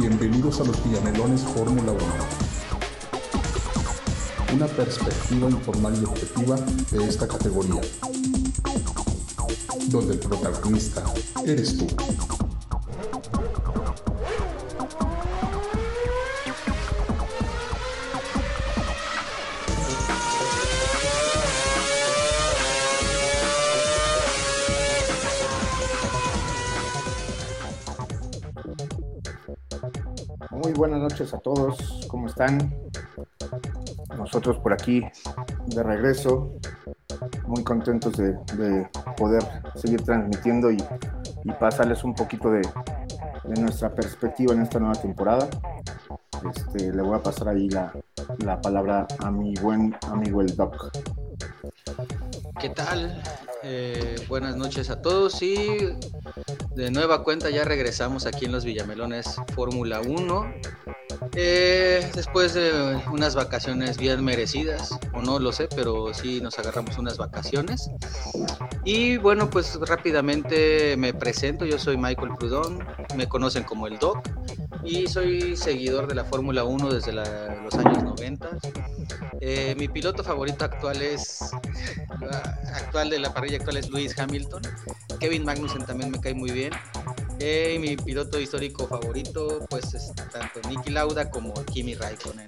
Bienvenidos a los Villamelones Fórmula 1. Una perspectiva informal y objetiva de esta categoría, donde el protagonista eres tú. Noches a todos, ¿cómo están? Nosotros por aquí de regreso, muy contentos de, de poder seguir transmitiendo y, pasarles un poquito de, nuestra perspectiva en esta nueva temporada. Este, le voy a pasar ahí la, la palabra a mi buen amigo el Doc. ¿Qué tal? Eh, buenas noches a todos y de nueva cuenta ya regresamos aquí en los Villamelones Fórmula 1. Eh, después de unas vacaciones bien merecidas, o no lo sé, pero sí nos agarramos unas vacaciones. Y bueno, pues rápidamente me presento, yo soy Michael Prudón, me conocen como el Doc y soy seguidor de la Fórmula 1 desde los años 90. Eh, mi piloto favorito actual es actual de la parrilla actual es Lewis Hamilton. Kevin Magnussen también me cae muy bien. Eh, mi piloto histórico favorito, pues es tanto Nicky Lauda como Kimi Raikkonen.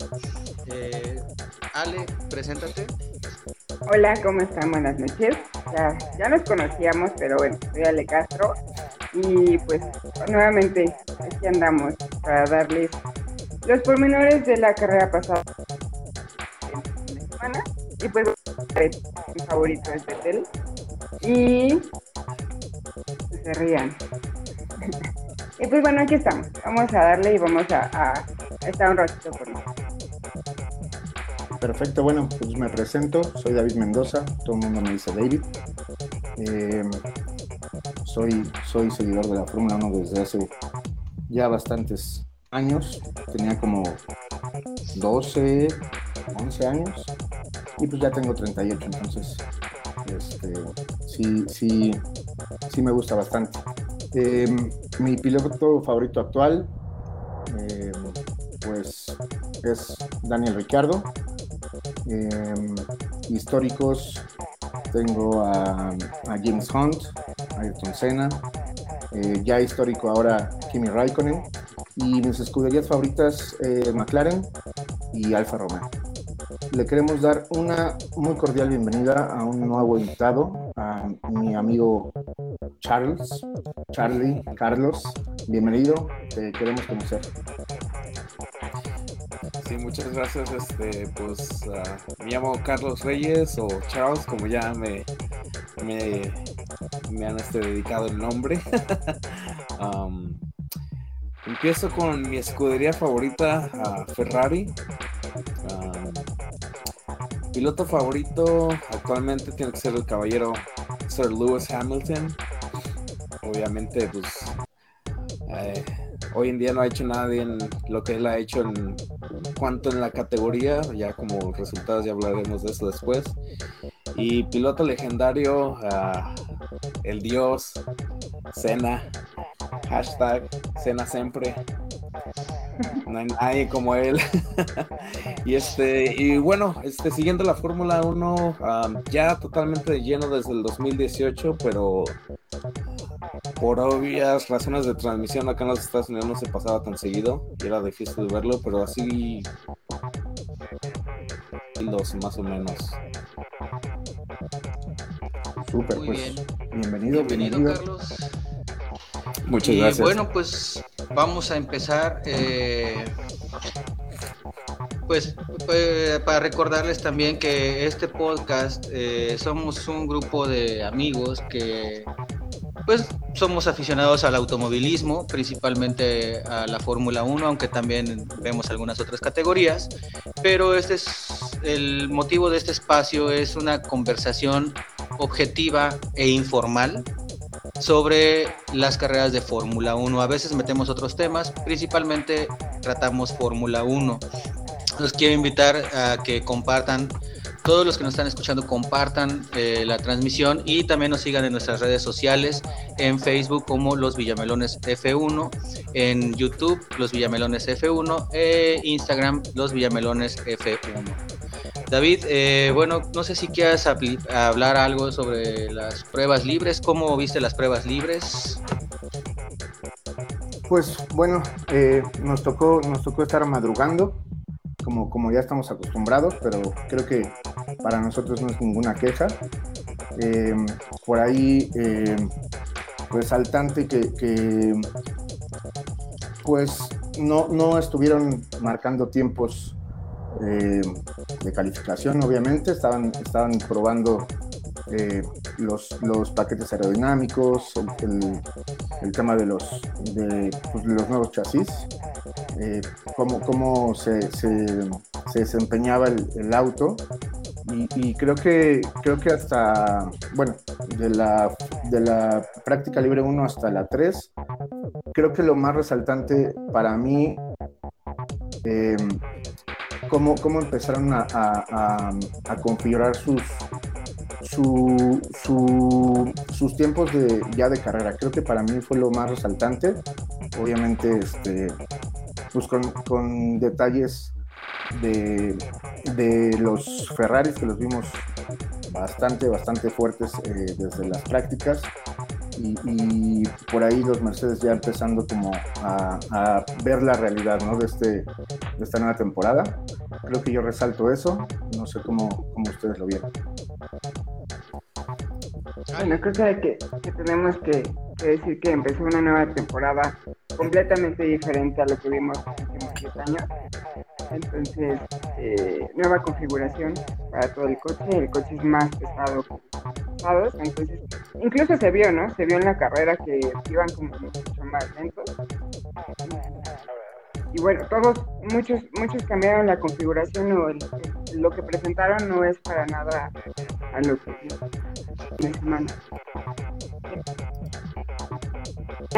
Eh, Ale, preséntate. Hola, ¿cómo están? Buenas noches. Ya, ya nos conocíamos, pero bueno, soy Ale Castro. Y pues nuevamente aquí andamos para darles los pormenores de la carrera pasada semana. Y pues mi favorito es Betel. Y se rían. Y pues bueno, aquí estamos. Vamos a darle y vamos a, estar un ratito con nosotros. Perfecto, bueno, pues me presento, soy David Mendoza, todo el mundo me dice David. Eh, soy, soy seguidor de la Fórmula 1 desde hace ya bastantes años, tenía como 12, 11 años y pues ya tengo 38, entonces este, sí, sí, sí me gusta bastante. Eh, mi piloto favorito actual, eh, pues es Daniel Ricciardo. Eh, históricos tengo a, James Hunt, Ayrton Senna, eh, ya histórico ahora Kimi Raikkonen y mis escuderías favoritas McLaren y Alfa Romeo. Le queremos dar una muy cordial bienvenida a un nuevo invitado, a mi amigo Charles, Charlie, Carlos. Bienvenido, te queremos conocer. Sí, muchas gracias. Este, pues uh, me llamo Carlos Reyes o Charles, como ya me, me, me han este, dedicado el nombre. empiezo con mi escudería favorita, uh, Ferrari. Piloto favorito actualmente tiene que ser el caballero Sir Lewis Hamilton. Obviamente, pues eh, hoy en día no ha hecho nadie en lo que él ha hecho en cuanto en la categoría, ya como resultados ya hablaremos de eso después. Y piloto legendario, uh, el dios, Cena, hashtag Cena siempre. No hay nadie como él. y este, y bueno, este, siguiendo la Fórmula 1, um, ya totalmente lleno desde el 2018, pero por obvias razones de transmisión acá en los Estados Unidos no se pasaba tan seguido y era difícil verlo, pero así los más o menos. Súper, pues bien. bienvenido, Bienvenido, bienvenido. Carlos. Muchas y gracias. bueno, pues vamos a empezar. eh, pues eh, para recordarles también que este podcast eh, somos un grupo de amigos que pues somos aficionados al automovilismo, principalmente a la Fórmula 1, aunque también vemos algunas otras categorías, pero este es el motivo de este espacio es una conversación objetiva e informal sobre las carreras de Fórmula 1. A veces metemos otros temas, principalmente tratamos Fórmula 1. Los quiero invitar a que compartan todos los que nos están escuchando compartan eh, la transmisión y también nos sigan en nuestras redes sociales, en Facebook como Los Villamelones F1, en YouTube Los Villamelones F1 e Instagram Los Villamelones F1. David, eh, bueno, no sé si quieras hablar algo sobre las pruebas libres, ¿cómo viste las pruebas libres? Pues bueno, eh, nos, tocó, nos tocó estar madrugando, como, como ya estamos acostumbrados, pero creo que para nosotros no es ninguna queja. Eh, por ahí, eh, resaltante que, que, pues no, no estuvieron marcando tiempos eh, de calificación, obviamente, estaban, estaban probando eh, los, los, paquetes aerodinámicos, el, el, tema de los, de, pues, los nuevos chasis, eh, cómo, cómo se, se, se, desempeñaba el, el auto. Y, y, creo que creo que hasta bueno de la, de la práctica libre 1 hasta la 3 creo que lo más resaltante para mí eh, cómo, cómo empezaron a, a, a configurar sus, su, su, sus tiempos de, ya de carrera. Creo que para mí fue lo más resaltante. Obviamente, este, pues con, con detalles de, de, los Ferraris que los vimos bastante, bastante fuertes eh, desde las prácticas. Y, por ahí los Mercedes ya empezando como a, ver la realidad ¿no? de, este, esta nueva temporada. Creo que yo resalto eso. No sé cómo, cómo ustedes lo vieron. Bueno, creo que, tenemos que, decir que empezó una nueva temporada completamente diferente a lo que vimos en los últimos 10 años. Entonces, eh, nueva configuración para todo el coche. El coche es más pesado. Entonces, incluso se vio, ¿no? Se vio en la carrera que iban como mucho más lentos. Y bueno, todos, muchos, muchos cambiaron la configuración o el, lo que presentaron no es para nada a lo que una semana.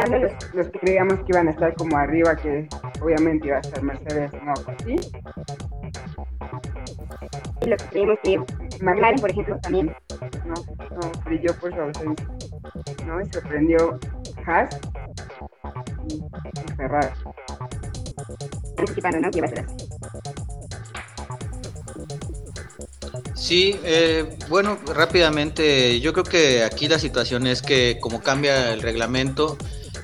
Los, los, que creíamos que iban a estar como arriba, que obviamente iba a estar Mercedes, no, sí. Y los que creíamos que McLaren, por ejemplo, también. No, no, brilló por su ausencia. ¿no? Y sorprendió Haas y Ferrari. Anticipando, ¿no? Así. Sí, eh, bueno, rápidamente, yo creo que aquí la situación es que como cambia el reglamento,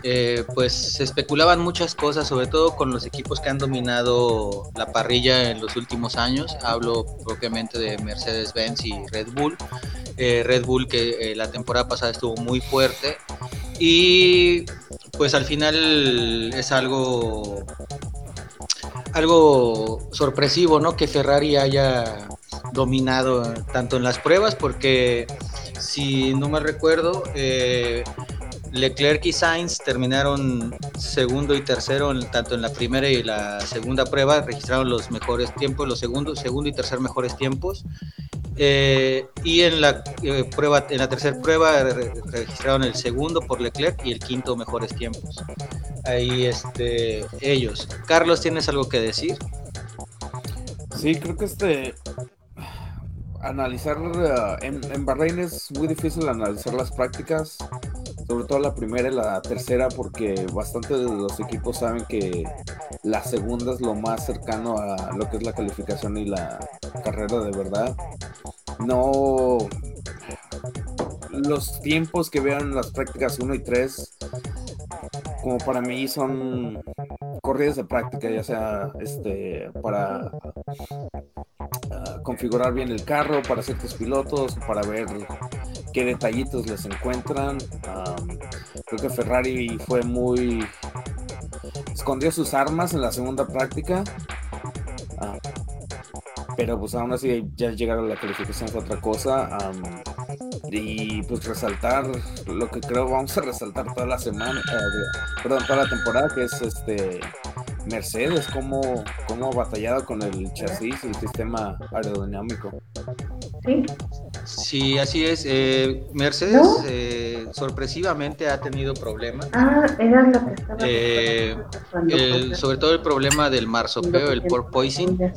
eh, pues se especulaban muchas cosas, sobre todo con los equipos que han dominado la parrilla en los últimos años. Hablo propiamente de Mercedes-Benz y Red Bull. Eh, Red Bull que eh, la temporada pasada estuvo muy fuerte y pues al final es algo algo sorpresivo, ¿no? Que Ferrari haya dominado tanto en las pruebas, porque si no me recuerdo, eh, Leclerc y Sainz terminaron segundo y tercero en, tanto en la primera y la segunda prueba, registraron los mejores tiempos, los segundos, segundo y tercer mejores tiempos. Eh, y en la eh, prueba, en la tercera prueba re registraron el segundo por Leclerc y el quinto mejores tiempos. Ahí este ellos. Carlos, ¿tienes algo que decir? Sí, creo que este analizar uh, en, en Bahrein es muy difícil analizar las prácticas, sobre todo la primera y la tercera, porque bastante de los equipos saben que la segunda es lo más cercano a lo que es la calificación y la carrera de verdad. No. Los tiempos que vean las prácticas 1 y 3, como para mí son corridas de práctica, ya sea este para uh, configurar bien el carro para ciertos pilotos, para ver qué detallitos les encuentran. Creo que Ferrari fue muy escondió sus armas en la segunda práctica. Uh, pero pues aún así ya llegar a la calificación es otra cosa. Y pues resaltar lo que creo vamos a resaltar toda la semana, uh, perdón, toda la temporada, que es este Mercedes, cómo, cómo batallado con el chasis y el sistema aerodinámico. Sí. Sí, así es. Eh, Mercedes ¿No? eh, sorpresivamente ha tenido problemas. Ah, era lo que estaba. Eh, El- sobre todo el problema del marsopeo, el porpoising.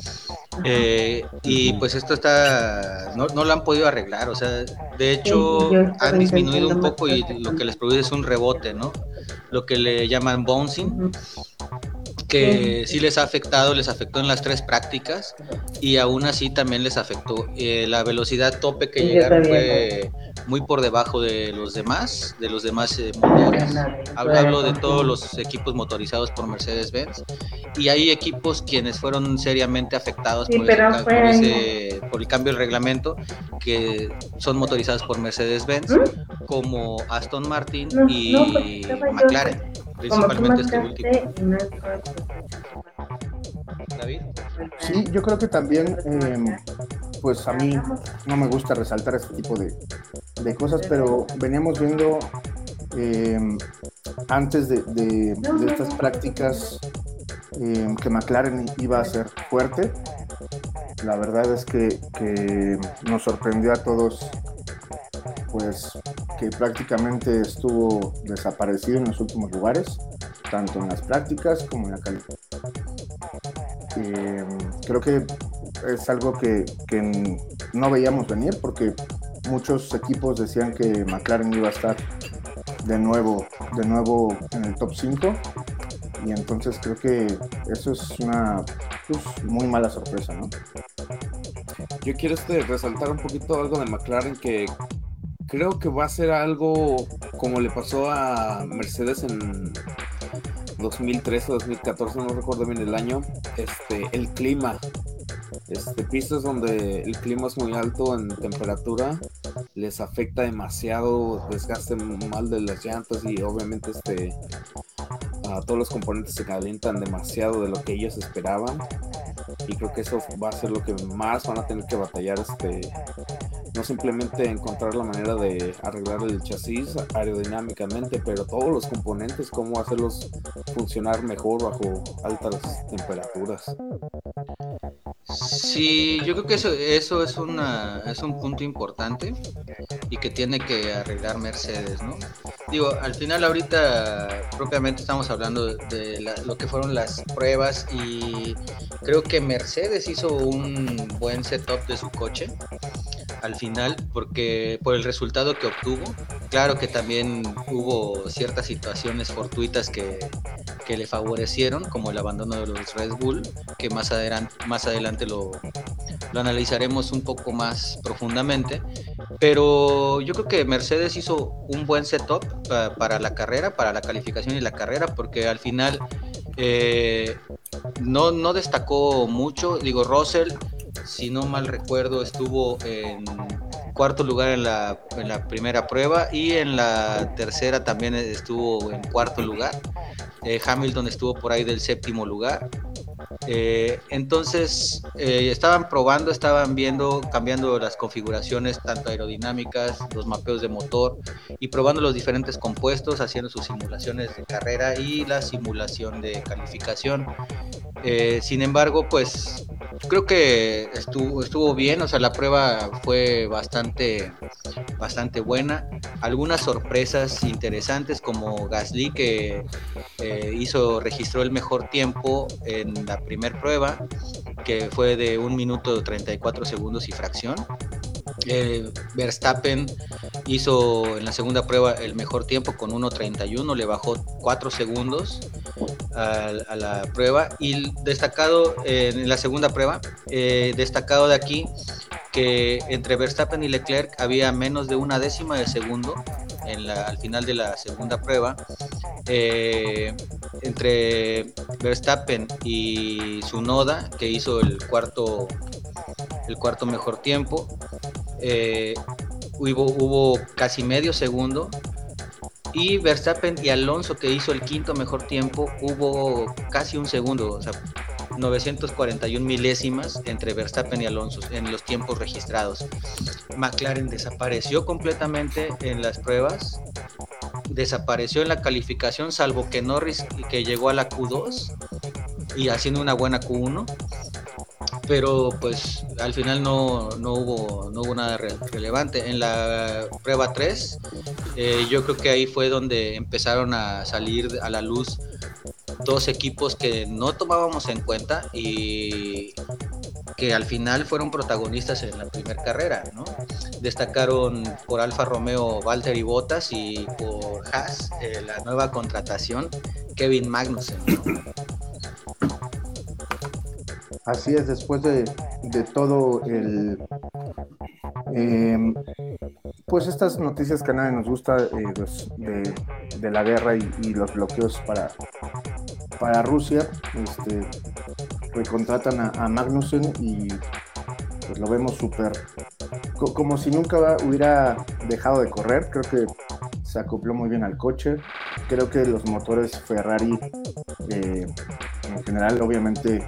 Eh, y pues esto está, no, no lo han podido arreglar, o sea, de hecho han disminuido un poco y lo que les produce es un rebote, ¿no? Lo que le llaman bouncing. Que sí les ha afectado, les afectó en las tres prácticas y aún así también les afectó. Eh, la velocidad tope que Sí, llegaron fue muy por debajo de los demás, de los demás eh, motores. Hablo, de todos los equipos motorizados por Mercedes-Benz y hay equipos quienes fueron seriamente afectados Sí, por, fue por, ese- por el cambio del reglamento que son motorizados por Mercedes-Benz ¿Mm? como Aston Martin No, y no, yo- McLaren, principalmente este último. David. Sí, yo creo que también, eh, pues a mí no me gusta resaltar este tipo de, de cosas, pero veníamos viendo eh, antes de, de- de estas prácticas eh, que McLaren iba a ser fuerte. La verdad es que, que nos sorprendió a todos, pues que prácticamente estuvo desaparecido en los últimos lugares, tanto en las prácticas como en la calificación. Eh, creo que es algo que, que no veíamos venir porque muchos equipos decían que McLaren iba a estar de nuevo, de nuevo en el top 5 y entonces creo que eso es una pues, muy mala sorpresa, ¿no? Yo quiero este, resaltar un poquito algo de McLaren que creo que va a ser algo como le pasó a Mercedes en 2013 o 2014, no recuerdo bien el año. Este, el clima. Este, pistas donde el clima es muy alto en temperatura les afecta demasiado, desgaste mal de las llantas y obviamente este a todos los componentes se calientan demasiado de lo que ellos esperaban. Y creo que eso va a ser lo que más van a tener que batallar este no simplemente encontrar la manera de arreglar el chasis aerodinámicamente pero todos los componentes cómo hacerlos funcionar mejor bajo altas temperaturas Sí, yo creo que eso, eso es, una, es un punto importante y que tiene que arreglar Mercedes, ¿no? Digo, al final ahorita propiamente estamos hablando de la- lo que fueron las pruebas y creo que Mercedes hizo un buen setup de su coche al final porque por el resultado que obtuvo, claro que también hubo ciertas situaciones fortuitas que, que le favorecieron, como el abandono de los Red Bull, que más adelante, más adelante lo, lo analizaremos un poco más profundamente. Pero yo creo que Mercedes hizo un buen setup pa- para la carrera, para la calificación y la carrera, porque al final eh, no, no destacó mucho. Digo, Russell, si no mal recuerdo, estuvo en cuarto lugar en la, primera prueba y en la tercera también estuvo en cuarto lugar. Eh, Hamilton estuvo por ahí del séptimo lugar. Eh, entonces eh, estaban probando, estaban viendo, cambiando las configuraciones, tanto aerodinámicas, los mapeos de motor y probando los diferentes compuestos, haciendo sus simulaciones de carrera y la simulación de calificación. Eh, sin embargo, pues creo que estuvo, estuvo bien, o sea, la prueba fue bastante, bastante buena. Algunas sorpresas interesantes como Gasly que hizo, registró el mejor tiempo en la primera prueba, que fue de 1 minuto 34 segundos y fracción. Eh, Verstappen hizo en la segunda prueba el mejor tiempo con 1.31, le bajó 4 segundos a, a la prueba y destacado eh, en la segunda prueba, eh, destacado de aquí que entre Verstappen y Leclerc había menos de una décima de segundo en la, al final de la segunda prueba. Eh, entre Verstappen y Sunoda, que hizo el cuarto, el cuarto mejor tiempo, eh, hubo, hubo casi medio segundo. Y Verstappen y Alonso, que hizo el quinto mejor tiempo, hubo casi un segundo, 941 milésimas entre Verstappen y Alonso en los tiempos registrados. McLaren desapareció completamente en las pruebas, desapareció en la calificación, salvo que Norris, que llegó a la Q2, y haciendo una buena Q1 pero pues al final no, no, hubo, no hubo nada relevante. En la prueba 3, eh, yo creo que ahí fue donde empezaron a salir a la luz dos equipos que no tomábamos en cuenta y que al final fueron protagonistas en la primera carrera, ¿no? Destacaron por Alfa Romeo Valtteri Bottas y por Haas eh, la nueva contratación Kevin Magnussen. Así es, después de, todo el... Em, pues estas noticias que a nadie nos gusta eh, de, la guerra y, los bloqueos para, para Rusia, este, contratan a, a Magnussen y pues lo vemos súper como si nunca hubiera dejado de correr. Creo que se acopló muy bien al coche. Creo que los motores Ferrari eh, en general, obviamente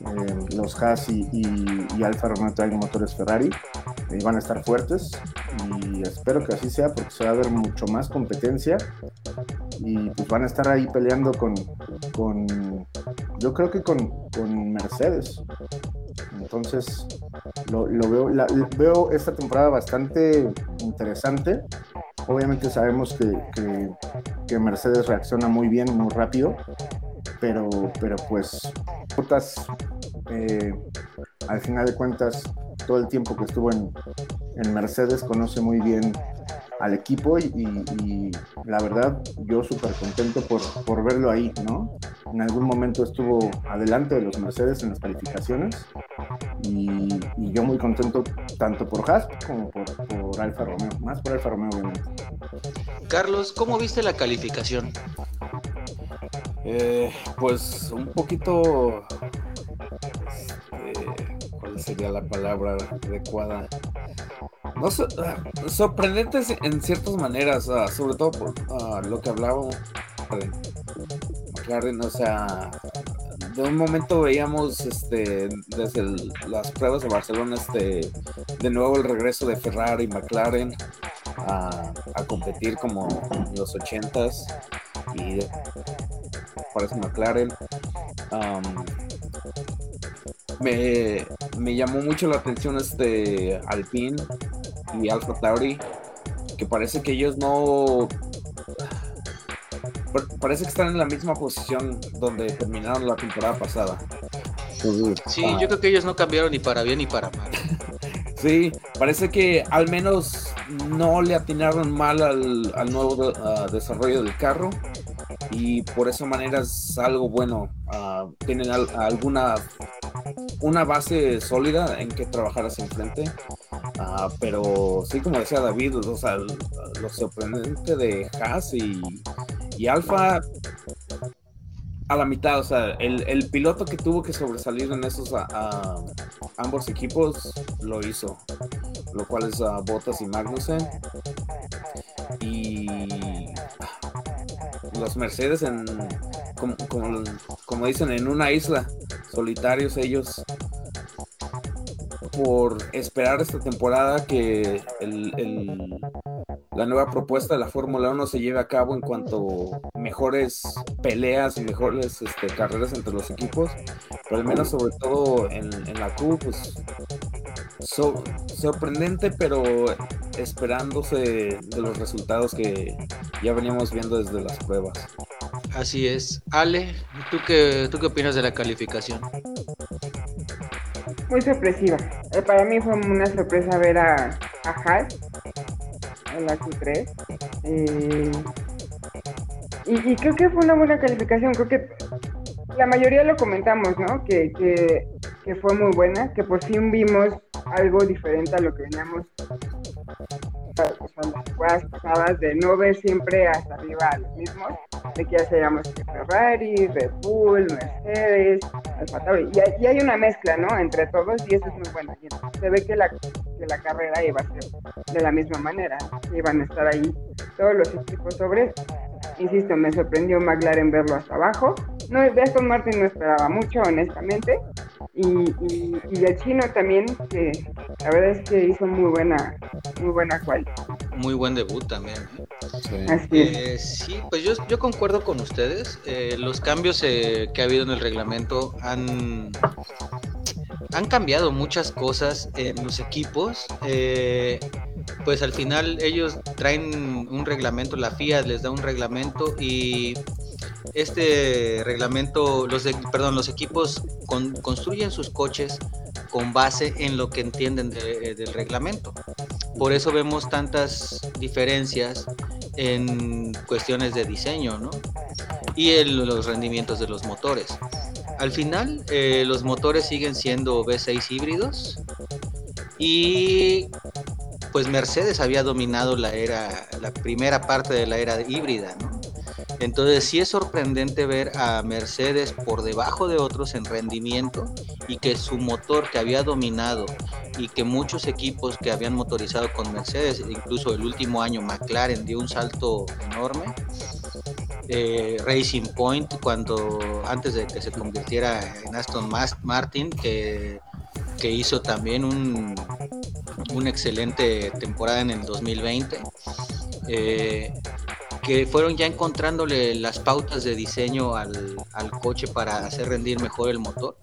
eh, los Haas y, Alfa Romeo traen motores Ferrari y van a estar fuertes y espero que así sea porque se va a ver mucho más competencia y pues van a estar ahí peleando con, con yo creo que con, con Mercedes. Entonces, lo, veo, veo esta temporada bastante interesante. Obviamente sabemos que, que, Mercedes reacciona muy bien, muy rápido, pero, pero pues, eh, al final de cuentas, todo el tiempo que estuvo en, en Mercedes conoce muy bien al equipo y, la verdad yo súper contento por, por, verlo ahí, ¿no? En algún momento estuvo adelante de los Mercedes en las calificaciones y, yo muy contento tanto por Haas como por, por, Alfa Romeo, más por Alfa Romeo. Carlos, ¿cómo viste la calificación? Eh, pues un poquito... Este, ¿Cuál sería la palabra adecuada? no, ah, sorprendentes en ciertas maneras, ah, sobre todo por ah, lo que hablaba McLaren, o sea, de un momento veíamos este desde las pruebas de Barcelona este de nuevo el regreso de Ferrari y McLaren a, competir como en los ochentas y parece McLaren me, me, llamó mucho la atención este Alpine y Alpha Tauri, que parece que ellos no. Parece que están en la misma posición donde terminaron la temporada pasada. Sí, yo creo que ellos no cambiaron ni para bien ni para mal. sí, parece que al menos no le atinaron mal al, al nuevo desarrollo del carro y por esa manera es algo bueno. Uh, tienen alguna una base sólida en que trabajar hacia enfrente. Ah, pero sí, como decía David, o sea, lo sorprendente de Haas y, y Alfa a la mitad, o sea, el, piloto que tuvo que sobresalir en esos ambos equipos lo hizo, lo cual es a Bottas y Magnussen. Y los Mercedes en como, como, dicen en una isla solitarios ellos por esperar esta temporada que la nueva propuesta de la Fórmula 1 se lleve a cabo en cuanto mejores peleas y mejores este, carreras entre los equipos, pero al menos sobre todo en, la Q, pues sorprendente, pero esperándose de los resultados que ya veníamos viendo desde las pruebas. Así es. Ale, ¿tú qué, tú qué opinas de la calificación? Muy sorpresiva. Eh, para mí fue una sorpresa ver a, a Haas en la Q3. Eh, y, creo que fue una buena calificación. Creo que la mayoría lo comentamos, ¿no? Que, que, fue muy buena, que por fin vimos algo diferente a lo que veníamos son las jugadas pasadas de no ver siempre hasta arriba a los mismos, que ya sabíamos que Ferrari, Red Bull, Mercedes, Alfa Tauri, y, hay una mezcla, ¿no? Entre todos y eso es muy bueno. se ve que la, que la carrera iba a ser de la misma manera, iban a estar ahí todos los equipos sobre Insisto, me sorprendió McLaren verlo hasta abajo. No, de Aston Martin no esperaba mucho, honestamente. Y, y, el chino también, que la verdad es que hizo muy buena, muy buena cual. Muy buen debut también. Sí. Así es. Eh, sí, pues yo, yo concuerdo con ustedes. Eh, los cambios eh, que ha habido en el reglamento han, han cambiado muchas cosas en los equipos. Eh, pues al final ellos traen un reglamento, la FIA les da un reglamento y este reglamento, los de- perdón, los equipos con- construyen sus coches con base en lo que entienden de- del reglamento. Por eso vemos tantas diferencias en cuestiones de diseño, ¿no? Y en los rendimientos de los motores. Al final, eh, los motores siguen siendo V6 híbridos y pues Mercedes había dominado la era, la primera parte de la era híbrida, ¿no? Entonces sí es sorprendente ver a Mercedes por debajo de otros en rendimiento y que su motor que había dominado y que muchos equipos que habían motorizado con Mercedes, incluso el último año McLaren dio un salto enorme. Eh, Racing Point cuando antes de que se convirtiera en Aston Martin que, que hizo también un, una excelente temporada en el 2020 eh, que fueron ya encontrándole las pautas de diseño al, al coche para hacer rendir mejor el motor.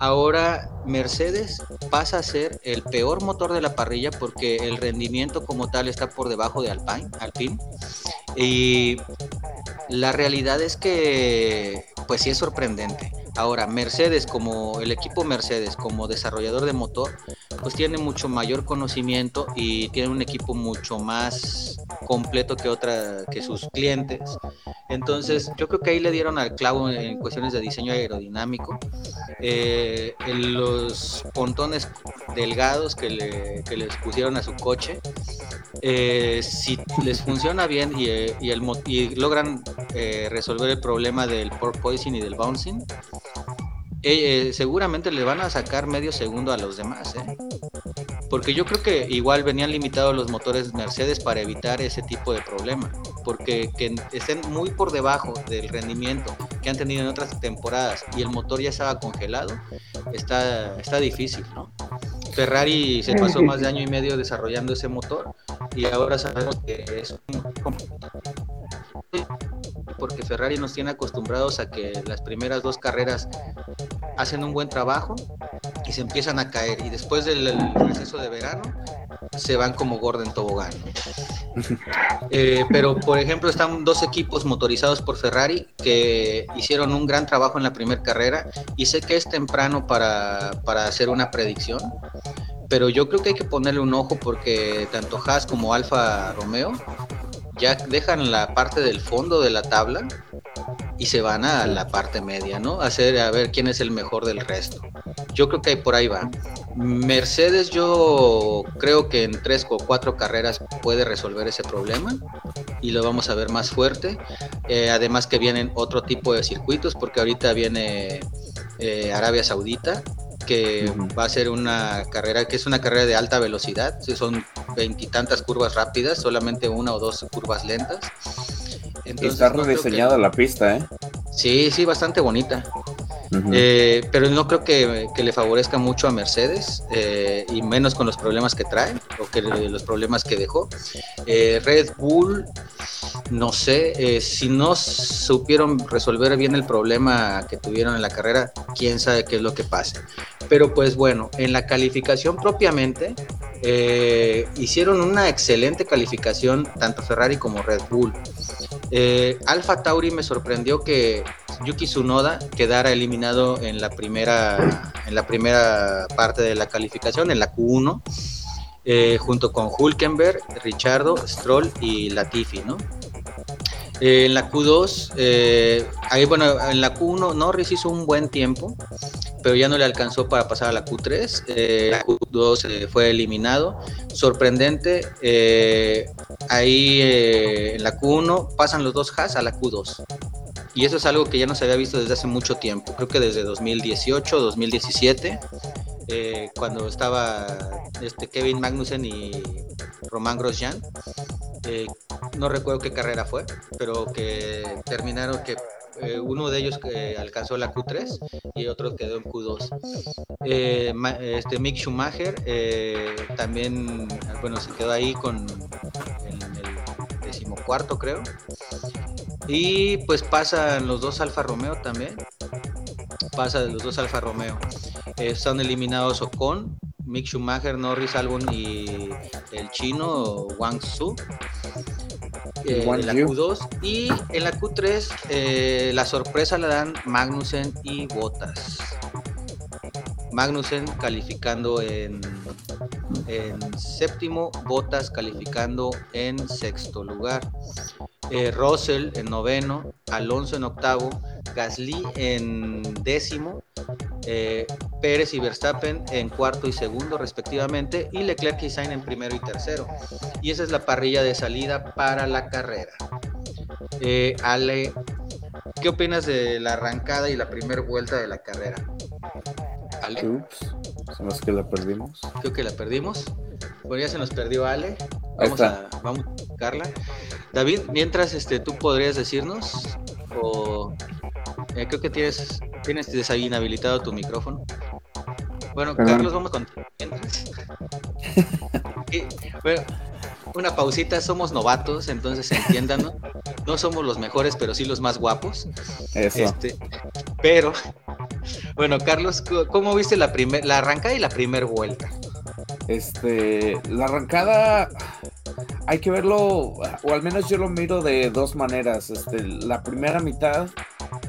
Ahora Mercedes pasa a ser el peor motor de la parrilla porque el rendimiento como tal está por debajo de Alpine, Alpine. Y la realidad es que pues sí es sorprendente. Ahora, Mercedes como el equipo Mercedes como desarrollador de motor, pues tiene mucho mayor conocimiento y tiene un equipo mucho más completo que otra que sus clientes. Entonces, yo creo que ahí le dieron al clavo en cuestiones de diseño aerodinámico. Eh, en los pontones delgados que, le, que les pusieron a su coche, eh, si les funciona bien y, eh, y el, y logran eh, resolver el problema del porpoising y del bouncing, eh, eh, seguramente le van a sacar medio segundo a los demás. Porque yo creo que igual venían limitados los motores Mercedes para evitar ese tipo de problema. Porque que estén muy por debajo del rendimiento que han tenido en otras temporadas y el motor ya estaba congelado, está, está difícil, ¿no? Ferrari se pasó más de año y medio desarrollando ese motor y ahora sabemos que es un porque Ferrari nos tiene acostumbrados a que las primeras dos carreras hacen un buen trabajo y se empiezan a caer y después del el receso de verano se van como gordo en tobogán. Eh, pero por ejemplo están dos equipos motorizados por Ferrari que hicieron un gran trabajo en la primera carrera y sé que es temprano para, para hacer una predicción, pero yo creo que hay que ponerle un ojo porque tanto Haas como Alfa Romeo ya dejan la parte del fondo de la tabla y se van a la parte media, ¿no? A hacer a ver quién es el mejor del resto. Yo creo que por ahí va. Mercedes yo creo que en tres o cuatro carreras puede resolver ese problema y lo vamos a ver más fuerte. Eh, además que vienen otro tipo de circuitos porque ahorita viene eh, Arabia Saudita que va a ser una carrera que es una carrera de alta velocidad, son veintitantas curvas rápidas, solamente una o dos curvas lentas. Entonces, Está que- rediseñada la pista, ¿eh? Sí, sí, bastante bonita. Eh, pero no creo que, le favorezca mucho a Mercedes eh, y menos con los problemas que trae o que los problemas que dejó. Eh, Red Bull, no sé, eh, si no supieron resolver bien el problema que tuvieron en la carrera, quién sabe qué es lo que pase. Pero pues bueno, en la calificación propiamente eh, hicieron una excelente calificación tanto Ferrari como Red Bull. Eh, Alfa Tauri me sorprendió que Yuki Tsunoda quedara eliminado en la primera en la primera parte de la calificación, en la Q1, eh, junto con Hulkenberg, Richardo, Stroll y Latifi, ¿no? Eh, en la Q2, eh, ahí bueno, en la Q1 Norris hizo un buen tiempo, pero ya no le alcanzó para pasar a la Q3. Eh, la Q2 eh, fue eliminado. Sorprendente, eh, ahí eh, en la Q1 pasan los dos Haas a la Q2. Y eso es algo que ya no se había visto desde hace mucho tiempo, creo que desde 2018, 2017, eh, cuando estaba este Kevin Magnussen y Román Grosjean. Eh, no recuerdo qué carrera fue, pero que terminaron que eh, uno de ellos que alcanzó la Q3 y otro quedó en Q2. Eh, Ma- este Mick Schumacher también, bueno, se quedó ahí con el, el decimocuarto cuarto creo. Y pues pasan los dos Alfa Romeo también. Pasa de los dos Alfa Romeo. Eh, están eliminados Ocon, Mick Schumacher, Norris Albon y el chino Wang Su. eh, en la Yu. Q2 y en la Q3 eh, la sorpresa la dan Magnussen y Bottas. Magnussen calificando en, en séptimo, Bottas calificando en sexto lugar. Eh, Russell en noveno, Alonso en octavo, Gasly en décimo, eh, Pérez y Verstappen en cuarto y segundo respectivamente, y Leclerc y Sainz en primero y tercero. Y esa es la parrilla de salida para la carrera. Eh, Ale, ¿qué opinas de la arrancada y la primera vuelta de la carrera? Ale, Ups, son los que la perdimos. creo que la perdimos. Bueno, ya se nos perdió Ale. Ahí Vamos está. a, vamos a buscarla. David, mientras este, tú podrías decirnos, o eh, creo que tienes, tienes desinhabilitado tu micrófono. Bueno, Perdón. Carlos, vamos con mientras. Y, bueno, una pausita, somos novatos, entonces entiéndanos. No somos los mejores, pero sí los más guapos. Eso. Este, pero, bueno, Carlos, ¿cómo- ¿cómo viste la, primer, la arrancada y la primera vuelta? Este, la arrancada hay que verlo, o al menos yo lo miro de dos maneras. Este, la primera mitad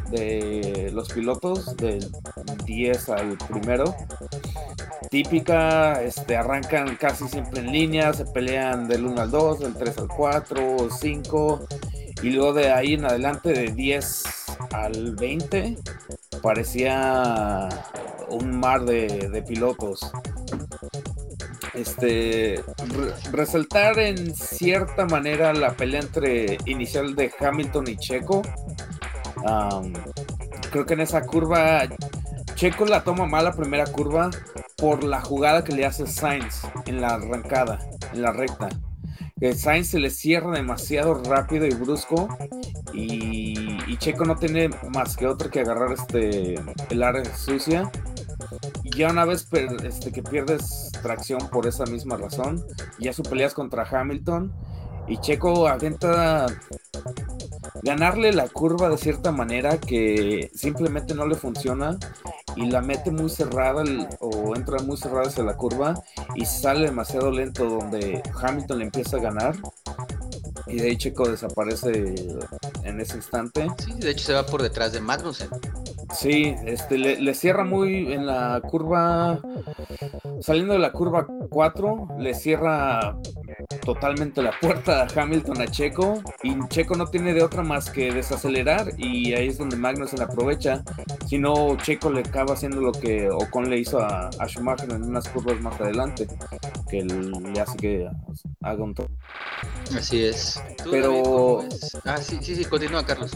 de los pilotos, del 10 al primero, típica, este, arrancan casi siempre en línea, se pelean del 1 al 2, del 3 al 4, 5, y luego de ahí en adelante, de 10 al 20, parecía un mar de, de pilotos este re- resaltar en cierta manera la pelea entre inicial de Hamilton y Checo. Creo que en esa curva Checo la toma mal la primera curva por la jugada que le hace Sainz en la arrancada, en la recta. Sainz se le cierra demasiado rápido y brusco y, Checo no tiene más que otro que agarrar este el área sucia ya una vez este, que pierdes tracción por esa misma razón, ya su peleas contra Hamilton y Checo intenta ganarle la curva de cierta manera que simplemente no le funciona y la mete muy cerrada o entra muy cerrada hacia la curva y sale demasiado lento donde Hamilton le empieza a ganar y de ahí Checo desaparece en ese instante. Sí, de hecho se va por detrás de Magnussen. Sí, este, le, le cierra muy en la curva, saliendo de la curva 4, le cierra totalmente la puerta a Hamilton a Checo y Checo no tiene de otra más que desacelerar y ahí es donde Magnussen aprovecha, si no Checo le acaba haciendo lo que Ocon le hizo a, a Schumacher en unas curvas más adelante, que le hace que haga un. Así es. ¿Tú, Pero- David, cómo ves? Ah, sí, sí, sí, continúa, Carlos.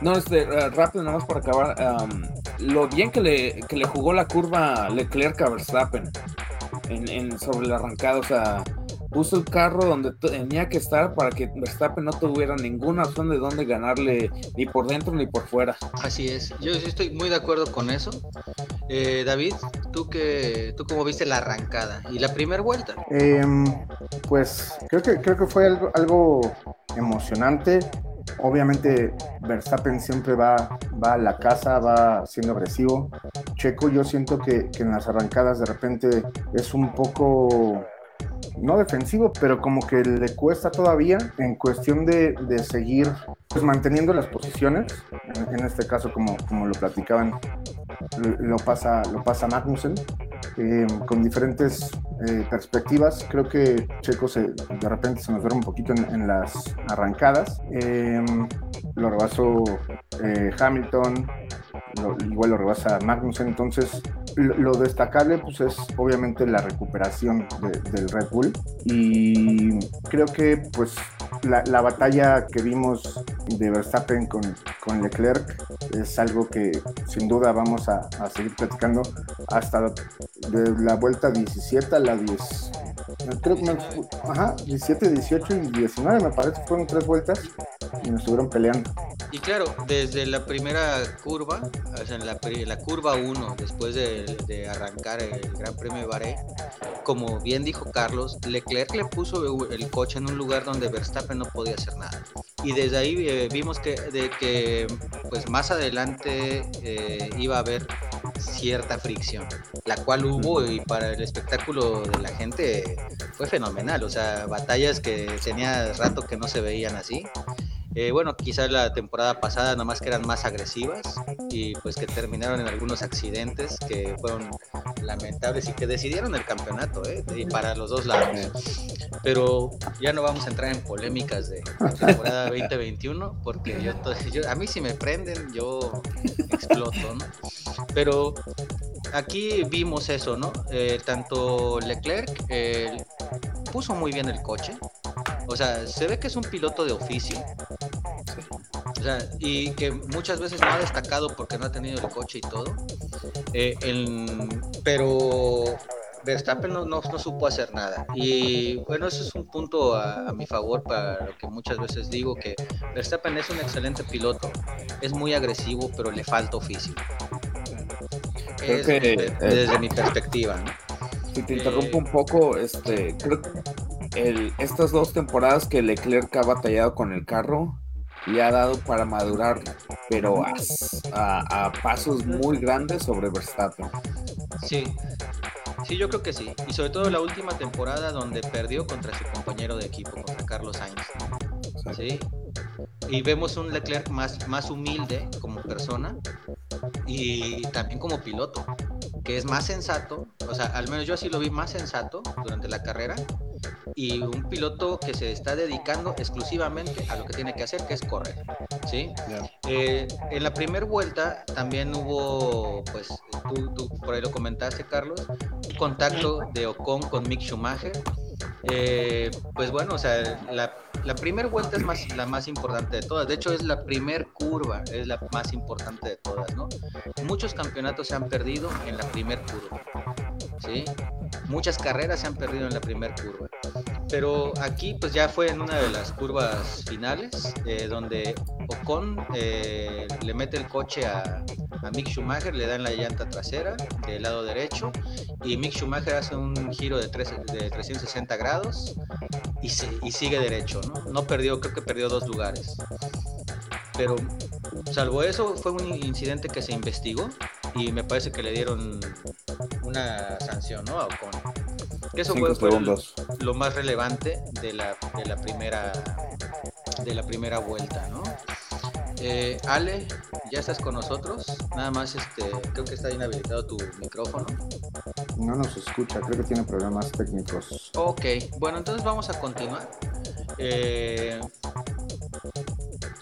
No, este, rápido, nada más para acabar. lo bien que le, que le jugó la curva Leclerc a Verstappen en, en- sobre la arrancada, o sea, puso el carro donde tenía que estar para que Verstappen no tuviera ninguna opción de dónde ganarle ni por dentro ni por fuera. Así es. Yo sí estoy muy de acuerdo con eso. Eh, David, ¿tú, qué, ¿tú cómo viste la arrancada y la primera vuelta? Em, pues creo que, creo que fue algo, algo emocionante. Obviamente Verstappen siempre va, va a la casa, va siendo agresivo. Checo yo siento que, que en las arrancadas de repente es un poco, no defensivo, pero como que le cuesta todavía en cuestión de, de seguir pues, manteniendo las posiciones. En, este caso, como, como lo platicaban, lo, pasa, lo pasa Magnussen. eh, con diferentes eh, perspectivas. Creo que Checo se, de repente se nos duerme un poquito en, las arrancadas. Eh, lo rebasó Hamilton, lo- igual lo rebasa Magnussen. Entonces, lo, destacable pues, es obviamente la recuperación de- del Red Bull. Y creo que pues la, la batalla que vimos de Verstappen con, con Leclerc es algo que sin duda vamos a, a seguir platicando hasta de la vuelta 17 a la 10. Creo que ajá, 17, 18 y 19 me parece, fueron tres vueltas y nos estuvieron peleando. Y claro, desde la primera curva, o sea, la, la curva 1, después de, de arrancar el Gran Premio de Bahrein, como bien dijo Carlos, Leclerc le puso el coche en un lugar donde Verstappen no podía hacer nada. y desde ahí eh, vimos que, de que pues más adelante eh, iba a haber cierta fricción, la cual hubo y para el espectáculo de la gente fue fenomenal, o sea, batallas que tenía rato que no se veían así. Eh, bueno, quizás la temporada pasada nada más que eran más agresivas y pues que terminaron en algunos accidentes que fueron lamentables y que decidieron el campeonato, ¿eh? para los dos lados. Pero ya no vamos a entrar en polémicas de temporada 2021 porque yo a mí si me prenden yo exploto, ¿no? Pero aquí vimos eso, ¿no? Eh, tanto Leclerc eh, puso muy bien el coche. O sea, se ve que es un piloto de oficio. O sea, y que muchas veces no ha destacado porque no ha tenido el coche y todo. Eh, pero Verstappen no, no, no supo hacer nada. Y bueno, eso es un punto a, a mi favor para lo que muchas veces digo, que Verstappen es un excelente piloto. Es muy agresivo, pero le falta oficio. Es que, desde, eh, desde mi perspectiva, ¿no? Si te interrumpo un poco, este, creo que estas dos temporadas que Leclerc ha batallado con el carro le ha dado para madurar, pero a, a- a pasos muy grandes sobre Verstappen. Sí, sí, yo creo que sí. Y sobre todo la última temporada donde perdió contra su compañero de equipo, contra Carlos Sainz. Sí. Y vemos un Leclerc más, más humilde como persona y también como piloto, que es más sensato, o sea, al menos yo así lo vi más sensato durante la carrera y un piloto que se está dedicando exclusivamente a lo que tiene que hacer, que es correr, ¿sí? Eh, en la primera vuelta también hubo, pues, tú, tú por ahí lo comentaste, Carlos, un contacto de Ocon con Mick Schumacher. Eh, pues bueno, o sea, la, la primera vuelta es más, la más importante de todas. De hecho, es la primer curva, es la más importante de todas, ¿no? Muchos campeonatos se han perdido en la primer curva, ¿sí? Muchas carreras se han perdido en la primer curva. Pero aquí, pues ya fue en una de las curvas finales, eh, donde Ocon eh, le mete el coche a, Mick Schumacher, le dan la llanta trasera del lado derecho y Mick Schumacher hace un giro de, tres- de 360 grados y, se- y sigue derecho, ¿no? No perdió, creo que perdió dos lugares. Pero salvo eso, fue un incidente que se investigó y me parece que le dieron una sanción, ¿no? A Ocon. Que Eso fue, fue el- segundos. lo más relevante de la, de la primera de la primera vuelta, ¿no? Eh, Ale, ya estás con nosotros. Nada más, este, creo que está inhabilitado tu micrófono. No nos escucha, creo que tiene problemas técnicos. Ok, bueno, entonces vamos a continuar. Eh,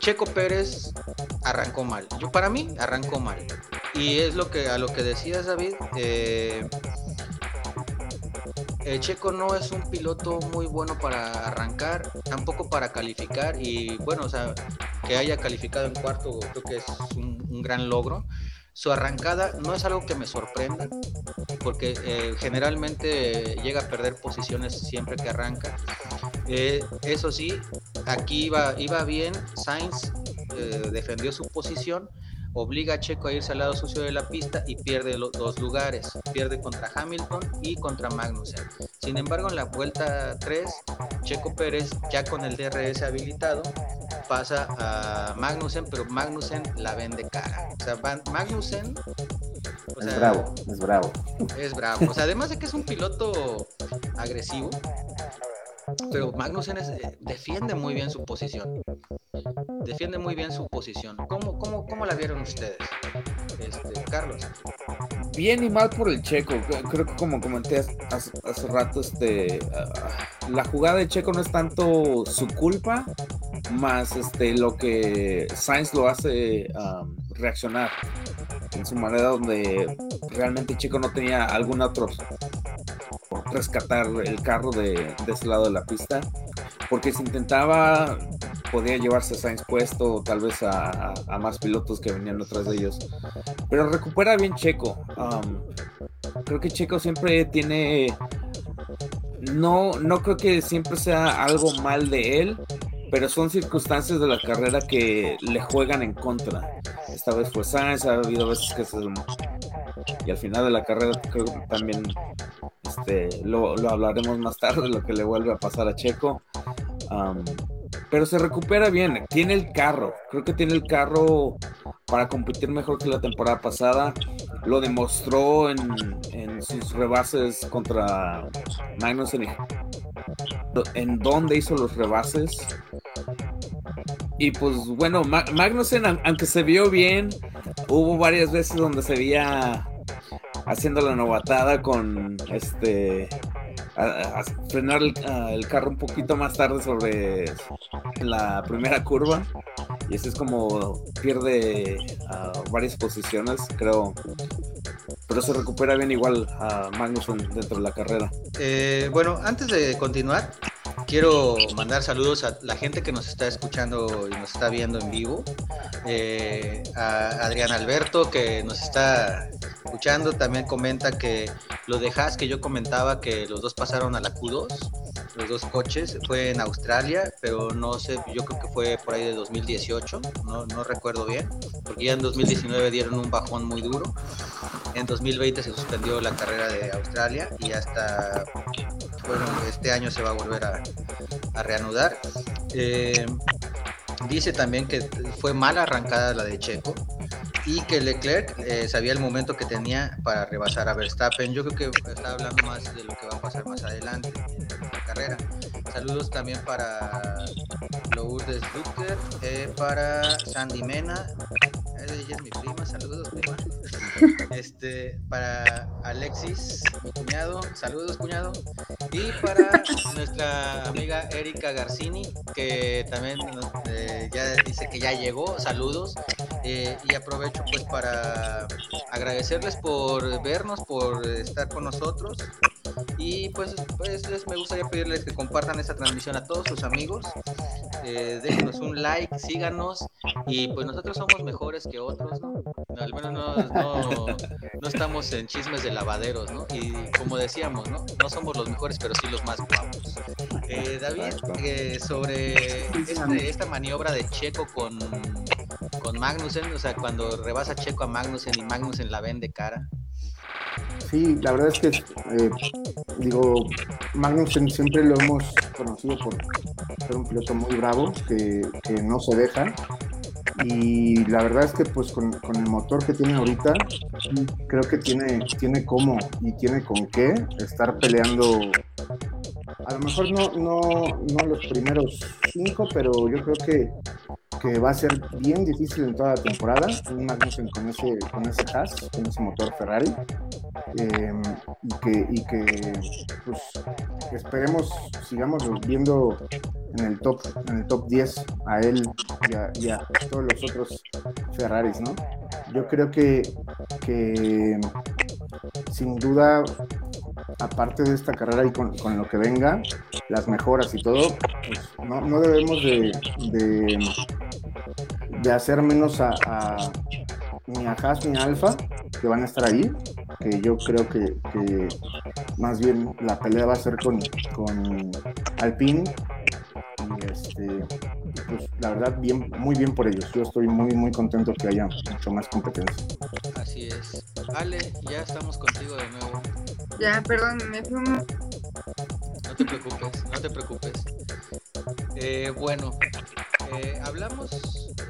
Checo Pérez arrancó mal. Yo para mí arrancó mal. Y es lo que a lo que decías David. eh, eh, Checo no es un piloto muy bueno para arrancar, tampoco para calificar y bueno, o sea, que haya calificado en cuarto creo que es un, un gran logro. Su arrancada no es algo que me sorprenda, porque eh, generalmente llega a perder posiciones siempre que arranca. Eh, eso sí, aquí iba, iba bien, Sainz eh, defendió su posición, obliga a Checo a irse al lado sucio de la pista y pierde los dos lugares, pierde contra Hamilton y contra Magnussen. Sin embargo, en la vuelta 3, Checo Pérez, ya con el DRS habilitado, pasa a Magnussen, pero Magnussen la vende cara. O sea, Van- Magnussen... o Es bravo, es bravo. es bravo. O sea, además de que es un piloto agresivo, pero Magnussen es- eh, defiende muy bien su posición. Defiende muy bien su posición. ¿Cómo, cómo, cómo la vieron ustedes? Este, Carlos. Bien y mal por el Checo. Creo que como comenté hace, rato, este, ah, la jugada de Checo no es tanto su culpa, más este, lo que Sainz lo hace reaccionar en su manera donde realmente Checo no tenía algún otro rescatar el carro de, de ese lado de la pista. Porque si intentaba, podía llevarse a Sainz puesto, o tal vez a, a- más pilotos que venían detrás de ellos. Pero recupera bien Checo. Um, creo que Checo siempre tiene. No, no creo que siempre sea algo mal de él, pero son circunstancias de la carrera que le juegan en contra. Esta vez fue Sainz, ha habido veces que se. Y al final de la carrera creo que también este, lo, hablaremos más tarde, lo que le vuelve a pasar a Checo. Pero se recupera bien. Tiene el carro, creo que tiene el carro para competir mejor que la temporada pasada. Lo demostró en, en sus rebases contra Magnussen. En dónde hizo los rebases. Y pues bueno, Magnussen, aunque se vio bien, hubo varias veces donde se veía haciendo la novatada con este frenar el, carro un poquito más tarde sobre la primera curva. Y eso es como pierde varias posiciones creo. Pero se recupera bien igual a Magnussen dentro de la carrera. Eh, bueno antes de continuar quiero mandar saludos a la gente que nos está escuchando y nos está viendo en vivo. Eh, a Adrián Alberto, que nos está escuchando, también comenta que lo de Haas que yo comentaba que los dos pasaron a la Q2, los dos coches, fue en Australia, pero no sé, yo creo que fue por ahí de 2018, no, no recuerdo bien, porque ya en 2019 dieron un bajón muy duro. En 2020 se suspendió la carrera de Australia y hasta bueno, este año se va a volver a, reanudar. Eh, dice también que fue mala arrancada la de Checo y que Leclerc eh, sabía el momento que tenía para rebasar a Verstappen. Yo creo que está hablando más de lo que va a pasar más adelante la carrera. Saludos también para Lourdes Ducker, eh, para Sandy Mena, ella es mi prima, saludos prima. Este, para Alexis, mi cuñado, saludos cuñado. Y para nuestra amiga Erika Garcini, que también eh, ya dice que ya llegó, saludos. Eh, y aprovecho pues para agradecerles por vernos, por estar con nosotros. Y pues, pues me gustaría pedirles que compartan esta transmisión a todos sus amigos. Eh, déjenos un like, síganos. Y pues nosotros somos mejores que otros, ¿no? Al menos no, no, estamos en chismes de lavaderos, ¿no? Y como decíamos, ¿no? No somos los mejores, pero sí los más guapos. Eh, David, eh, sobre este, esta maniobra de Checo con, con Magnussen, o sea, cuando rebasa Checo a Magnussen y Magnussen la vende cara. Sí, la verdad es que, eh, digo, Magnussen siempre lo hemos conocido por ser un piloto muy bravo, que, que no se deja. Y la verdad es que pues con, con, el motor que tiene ahorita, creo que tiene, tiene cómo y tiene con qué estar peleando. A lo mejor no, no, no los primeros cinco, pero yo creo que que va a ser bien difícil en toda la temporada. Un Magnussen con ese, con ese hash, con ese motor Ferrari. Em, y que, y que pues, esperemos, sigamos viendo en el top, en el top 10 a él y a, todos los otros Ferraris, ¿no? Yo creo que, que sin duda aparte de esta carrera y con, lo que venga, las mejoras y todo, pues no, debemos de, de, hacer menos a, ni a Haas ni a Alfa, que van a estar ahí, que yo creo que, más bien la pelea va a ser con, con Alpine. Y este, pues la verdad, bien, muy bien por ellos. Yo estoy muy, muy contento que haya mucho más competencia. Así es. Ale, ya estamos contigo de nuevo. Ya, perdón, me fumo. No te preocupes, no te preocupes. Eh, bueno, eh, hablamos,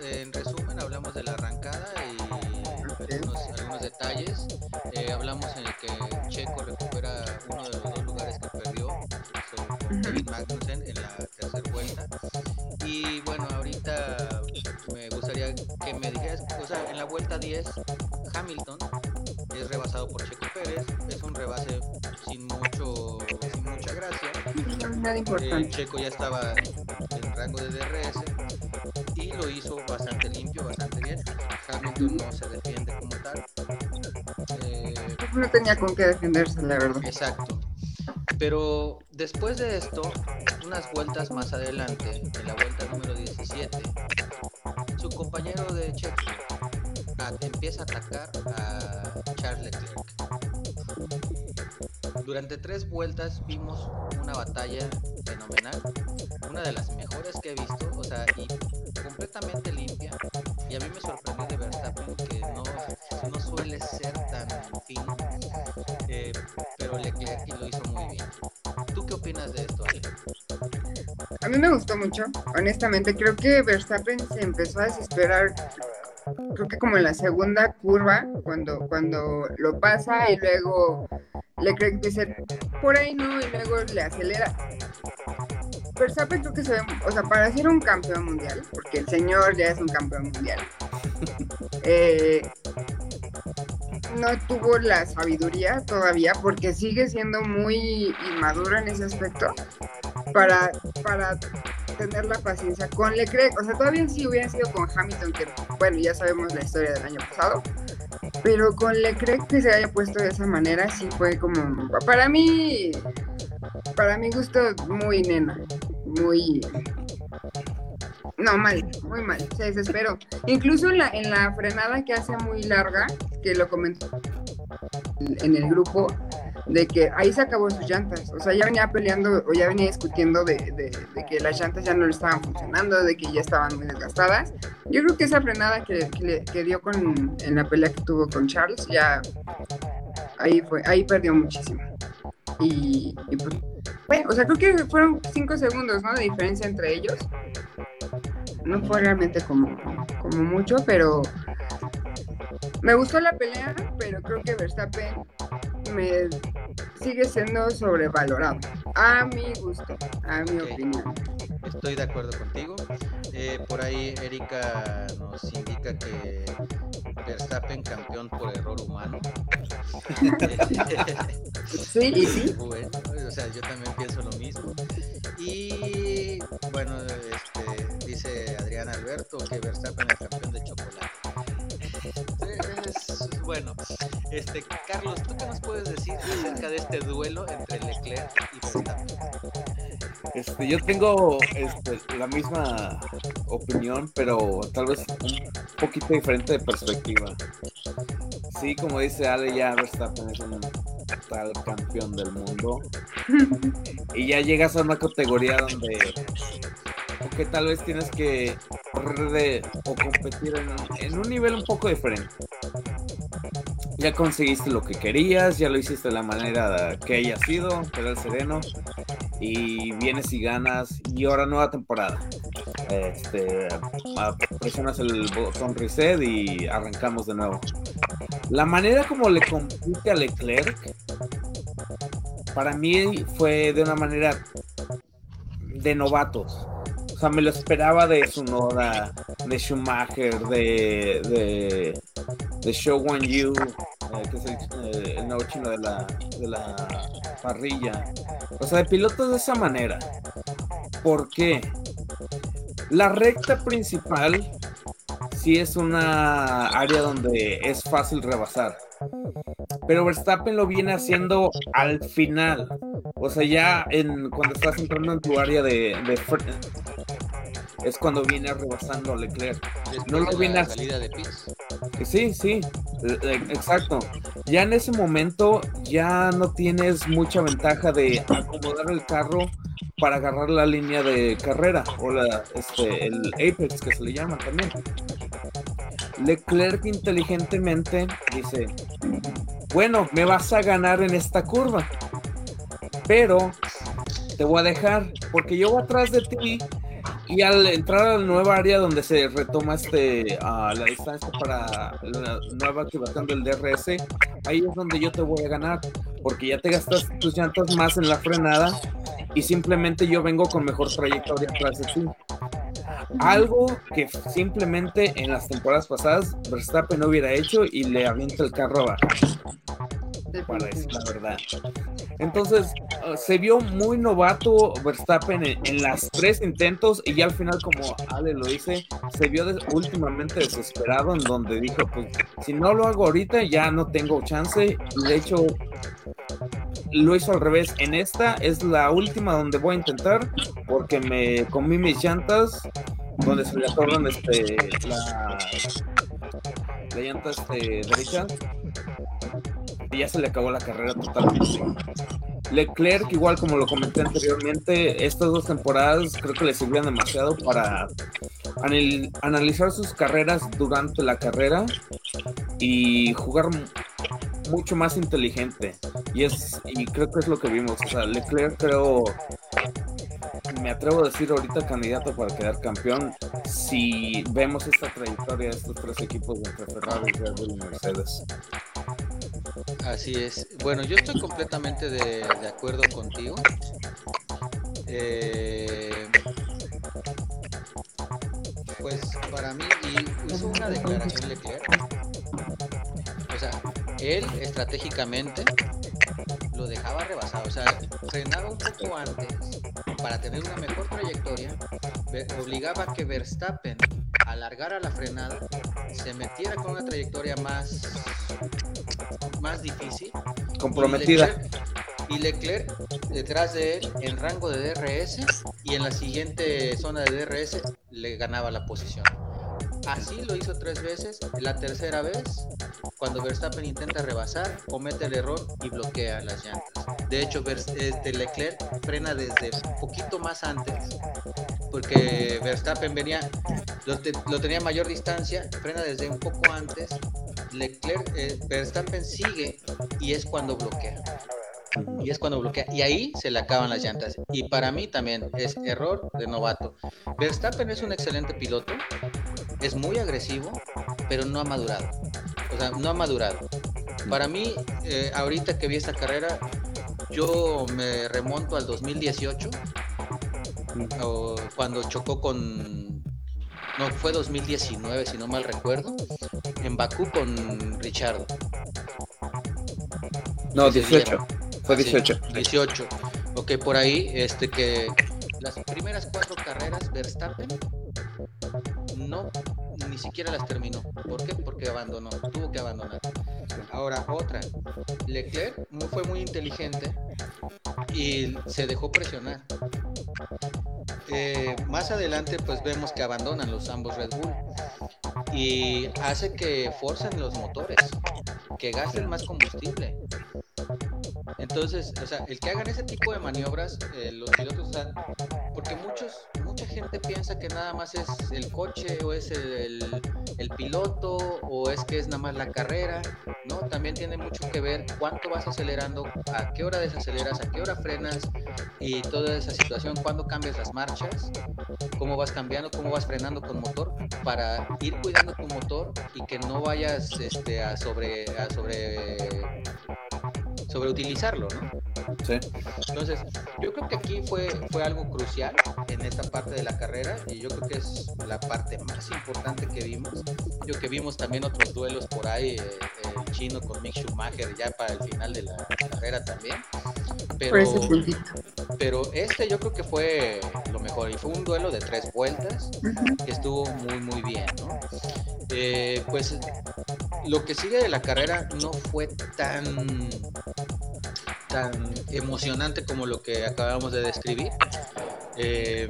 en resumen, hablamos de la arrancada y algunos, detalles. Hablamos en el que Checo recupera uno de los dos lugares que perdió David Magnussen en la tercera vuelta. Y bueno, ahorita me gustaría que me dijeras, o sea, en la vuelta 10, Hamilton es rebasado por Checo Pérez, es un rebase sin mucho, sin mucha gracia. Nada importante. Checo ya estaba en rango de DRS y lo hizo bastante limpio, bastante bien. Hamilton no se no tenía con qué defenderse, la verdad. Exacto. Pero después de esto, unas vueltas más adelante, en la vuelta número 17, su compañero de Checo empieza a atacar a Charles Leclerc. Durante tres vueltas vimos una batalla fenomenal, una de las mejores que he visto, o sea, completamente limpia. Y a mí me sorprendió de Verstappen pero Leclerc lo hizo muy bien. ¿Tú qué opinas de esto? A mí me gustó mucho, honestamente. Creo que Verstappen se empezó a desesperar, creo que como en la segunda curva, cuando, cuando lo pasa y luego le cree que dice por ahí no, y luego le acelera. Verstappen creo que se ve, o sea, para ser un campeón mundial, porque el señor ya es un campeón mundial, eh, no tuvo la sabiduría todavía porque sigue siendo muy inmaduro en ese aspecto para, para tener la paciencia con Leclerc. O sea, todavía si hubiera sido con Hamilton, que bueno, ya sabemos la historia del año pasado, pero con Leclerc que se haya puesto de esa manera, sí fue como, para mí, para mi gusto, muy nena, muy... No, mal, muy mal, se desesperó. Incluso en la, en la frenada que hace muy larga, que lo comentó en el grupo, de que ahí se acabó sus llantas. O sea, ya venía peleando o ya venía discutiendo de, que las llantas ya no le estaban funcionando, de que ya estaban muy desgastadas. Yo creo que esa frenada que, que, dio con, en la pelea que tuvo con Charles, ya ahí fue, ahí perdió muchísimo. Y pues, bueno, o sea, creo que fueron cinco segundos, ¿no? De diferencia entre ellos. No fue realmente como, como mucho, pero me gustó la pelea, pero creo que Verstappen me sigue siendo sobrevalorado. A mi gusto, a mi opinión. Estoy de acuerdo contigo. Eh, por ahí Erika nos indica que Verstappen campeón por error humano. Sí, y sí. Bueno, o sea, yo también pienso lo mismo. Y bueno, este, dice Adrián Alberto que Verstappen es campeón de chocolate. Bueno, este, Carlos, ¿tú qué nos puedes decir acerca de este duelo entre Leclerc y Verstappen? Este, yo tengo este, la misma opinión, pero tal vez un poquito diferente de perspectiva. Sí, como dice Ale, ya Verstappen es un tal campeón del mundo. Y ya llegas a una categoría donde que tal vez tienes que correr de, o competir en, en un nivel un poco diferente. Ya conseguiste lo que querías, ya lo hiciste de la manera que haya sido, pedal sereno y vienes y ganas y ahora nueva temporada. Este, presionas el botón reset y arrancamos de nuevo. La manera como le compite a Leclerc para mí fue de una manera de novatos. O sea, me lo esperaba de Sunoda, de Schumacher, de, de, de Show One Yu, eh, que es el, eh, nuevo chino de la, de la parrilla. O sea, de pilotos de esa manera. ¿Por qué? La recta principal sí es una área donde es fácil rebasar. Pero Verstappen lo viene haciendo al final. O sea, ya en, cuando estás entrando en tu área de, de es cuando viene rebasando a Leclerc. No lo viene la a- salida de pits. Que Sí, sí, eh, eh, exacto. Ya en ese momento ya no tienes mucha ventaja de acomodar el carro para agarrar la línea de carrera o la, este, el apex que se le llama también. Leclerc inteligentemente dice, bueno, me vas a ganar en esta curva, pero te voy a dejar porque yo voy atrás de ti y al entrar a la nueva área donde se retoma este ah, la distancia para la nueva activación del DRS, ahí es donde yo te voy a ganar, porque ya te gastas tus llantas más en la frenada y simplemente yo vengo con mejor trayectoria atrás de ti. Algo que simplemente en las temporadas pasadas Verstappen no hubiera hecho y le avienta el carro abajo para decir la verdad. Entonces, uh, se vio muy novato Verstappen en, en las tres intentos y ya al final, como Ale lo dice, se vio des- últimamente desesperado en donde dijo, pues, si no lo hago ahorita ya no tengo chance. Y de hecho, lo hizo al revés. En esta es la última donde voy a intentar porque me comí mis llantas donde se le atoran este, la, la llanta este, derecha ya se le acabó la carrera totalmente. Leclerc, igual como lo comenté anteriormente, estas dos temporadas creo que le sirvieron demasiado para anal- analizar sus carreras durante la carrera y jugar mucho más inteligente. Y es y creo que es lo que vimos. O sea, Leclerc creo me atrevo a decir ahorita candidato para quedar campeón si vemos esta trayectoria de estos tres equipos entre Ferrari, Red Bull y Mercedes. Así es. Bueno, yo estoy completamente de, acuerdo contigo. Eh, pues para mí y hizo una declaración Leclerc. O sea, él estratégicamente lo dejaba rebasado. O sea, frenaba un poco antes para tener una mejor trayectoria. Obligaba a que Verstappen alargara la frenada, se metiera con una trayectoria más, más difícil Comprometida. y Leclerc, y Leclerc detrás de él en rango de DRS y en la siguiente zona de DRS le ganaba la posición. Así lo hizo tres veces. La tercera vez, cuando Verstappen intenta rebasar, comete el error y bloquea las llantas. De hecho, este Leclerc frena desde poquito más antes, porque Verstappen venía, lo tenía a mayor distancia, frena desde un poco antes. Leclerc, eh, Verstappen sigue y es cuando bloquea. Y es cuando bloquea. Y ahí se le acaban las llantas. Y para mí también es error de novato. Verstappen es un excelente piloto. Es muy agresivo, pero no ha madurado. O sea, no ha madurado. Para mí, eh, ahorita que vi esta carrera, yo me remonto al 2018, o cuando chocó con... No, fue 2019, si no mal recuerdo, en Bakú con Richardo. No, Sí, 18. Fue Sí, 18. 18. Ok, por ahí, este que las primeras cuatro carreras Verstappen no ni siquiera las terminó. ¿Por qué? Porque abandonó, tuvo que abandonar. Ahora otra, Leclerc fue muy inteligente y se dejó presionar. Eh, más adelante pues vemos que abandonan los ambos Red Bull y hace que forcen los motores, que gasten más combustible. Entonces, o sea, el que hagan ese tipo de maniobras, eh, los pilotos, sea, porque muchos, mucha gente piensa que nada más es el coche o es el, el- el piloto o es que es nada más la carrera, ¿no? También tiene mucho que ver cuánto vas acelerando, a qué hora desaceleras, a qué hora frenas y toda esa situación, cuándo cambias las marchas, cómo vas cambiando, cómo vas frenando con motor para ir cuidando tu motor y que no vayas este, a sobre a sobre sobreutilizarlo, ¿no? Sí. Entonces, yo creo que aquí fue, fue algo crucial en esta parte de la carrera y yo creo que es la parte más importante que vimos. Yo que vimos también otros duelos por ahí, eh, el chino con Mick Schumacher ya para el final de la carrera también. Pero, pero este yo creo que fue lo mejor y fue un duelo de tres vueltas que estuvo muy muy bien, ¿no? Eh, pues lo que sigue de la carrera no fue tan tan emocionante como lo que acabamos de describir. Eh,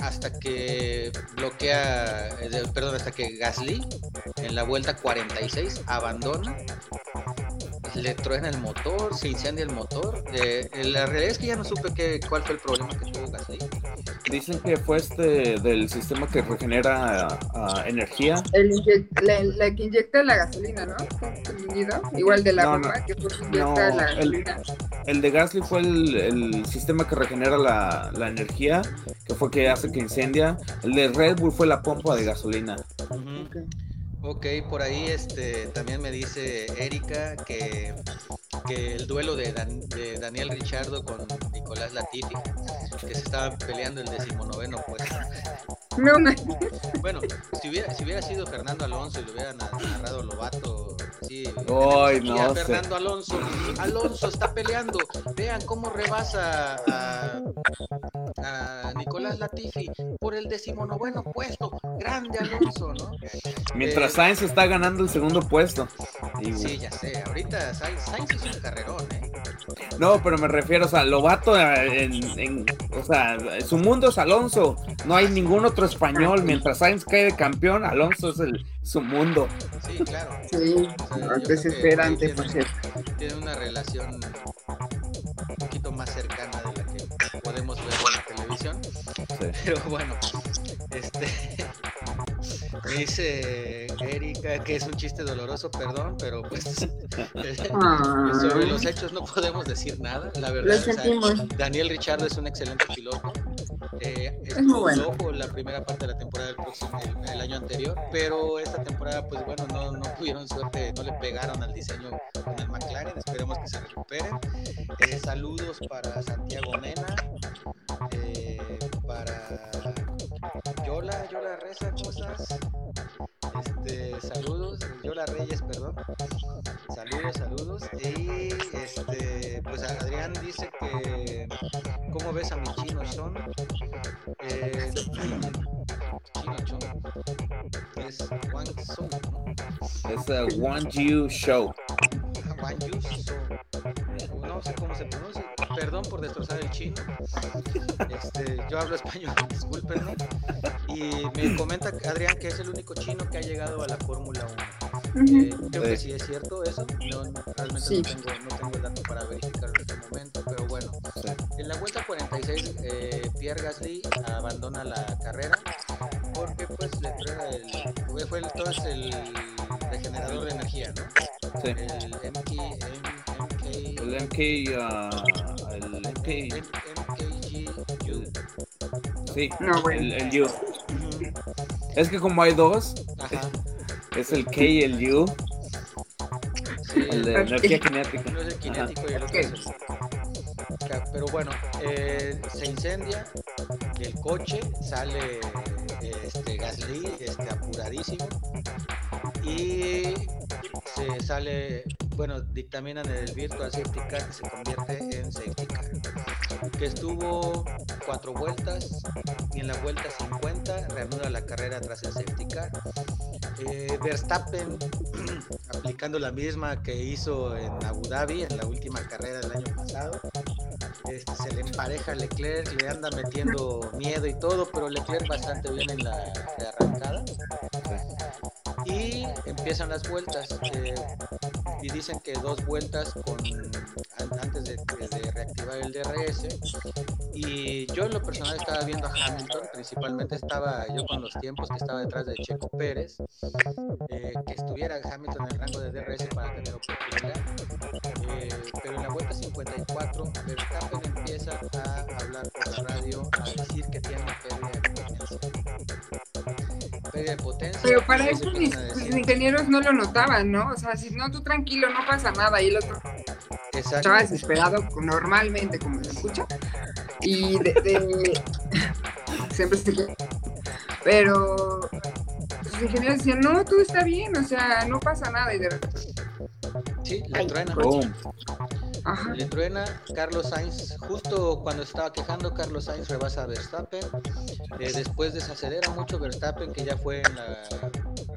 hasta que bloquea, eh, perdón, hasta que Gasly en la vuelta 46 abandona, le truena el motor, se incendia el motor. Eh, la realidad es que ya no supe qué, cuál fue el problema que tuvo Gasly. Dicen que fue este del sistema que regenera ah, energía. El la, la que inyecta la gasolina, ¿no? Igual de la No, bomba no. que fue que No, inyecta la el- gasolina. El de Gasly fue el, el sistema que regenera la, la energía, que fue que hace que incendia. El de Red Bull fue la pompa de gasolina. Ok. Ok, por ahí este también me dice Erika que, que el duelo de, Dan- de Daniel Richardo con Nicolás Latifi, que se estaban peleando el decimonoveno puesto. No, no. Bueno, si hubiera, si hubiera sido Fernando Alonso y lo hubieran narrado Lobato, tenemos aquí no a sé. Fernando Alonso. Alonso está peleando. Vean cómo rebasa a, a Nicolás Latifi por el decimonoveno puesto. Grande Alonso, ¿no? Mientras Eh, Sainz está ganando el segundo puesto. Sí, ya sé. Ahorita Sainz, Sainz hizo un carrerón, ¿eh? No, pero me refiero, o sea, Lobato eh, en, en- o sea, su mundo es Alonso. No hay ningún otro español. Mientras Sainz cae de campeón, Alonso es el, su mundo. Sí, claro. Sí, O sea, desesperante, por cierto. Tiene una relación un poquito más cercana de la que podemos ver en la televisión. Pero bueno, este me dice Erika que es un chiste doloroso, perdón, pero pues Ah. Sobre los hechos no podemos decir nada, la verdad. O sea. Daniel Richardo es un excelente piloto. Eh, Es muy bueno. estuvo la primera parte de la temporada del próximo, el, el año anterior, pero esta temporada, pues bueno, no, no tuvieron suerte, no le pegaron al diseño con el McLaren. Esperemos que se recuperen. Eh, saludos para Santiago Mena, eh, Yola, Yola Reza, ¿cómo estás? Este, saludos, Yola Reyes, perdón. Saludos, saludos. Y este, pues Adrián dice que ¿cómo ves a mi chino Sean? Eh, Sean es Wang ¿no? Es el One You Show. Wang Yu Sung. No sé cómo se pronuncia. Perdón por destrozar el chino. Este, yo hablo español, discúlpenme. Y me comenta Adrián que es el único chino que ha llegado a la Fórmula 1. Ujú. Eh, creo que Sí. es cierto eso. No, realmente Sí. no, tengo, no tengo el dato para verificarlo en este momento, pero bueno. En la vuelta 46, eh, Pierre Gasly abandona la carrera porque pues le truena el, fue- el, todo es el regenerador de energía, ¿no? Sí. El MK, M- El MK, MK, ah, el MK, M- MKGU. sí, No, bueno. el, el U. Es que como hay dos, Ajá. es el K y el U, Sí, el de energía cinética. Uno es el cinético y el otro es el. Pero bueno, eh, se incendia el coche, sale este, Gasly este, apuradísimo. Y se sale, bueno, dictaminan el Virtual Safety que se convierte en Safety que estuvo cuatro vueltas y en la vuelta 50 reanuda la carrera tras el Safety. Eh, Verstappen aplicando la misma que hizo en Abu Dhabi en la última carrera del año pasado. Este, se le empareja Leclerc, le anda metiendo miedo y todo, pero Leclerc bastante bien en la arrancada. Y empiezan las vueltas. eh, y dicen que dos vueltas con an- antes de, de reactivar el DRS. Y yo en lo personal estaba viendo a Hamilton, principalmente estaba yo con los tiempos que estaba detrás de Checo Pérez, eh, que estuviera Hamilton en el rango de DRS para tener oportunidad. Eh, pero en la vuelta 54, Verstappen empieza a hablar por la radio, a decir Pérdida de potencia. Pero para eso mis, ingenieros no lo notaban, ¿no? O sea, si no, tú tranquilo, no pasa nada. Y el otro Exacto. estaba desesperado normalmente, como se escucha. Y de, de- siempre se. Pero sus ingenieros decían, no, tú está bien, o sea, no pasa nada. Y de repente, Sí, le Ay. truena. Boom. Ajá. Le truena Carlos Sainz, justo cuando estaba quejando, Carlos Sainz rebasa a Verstappen. Eh, después desacelera mucho Verstappen, que ya fue en la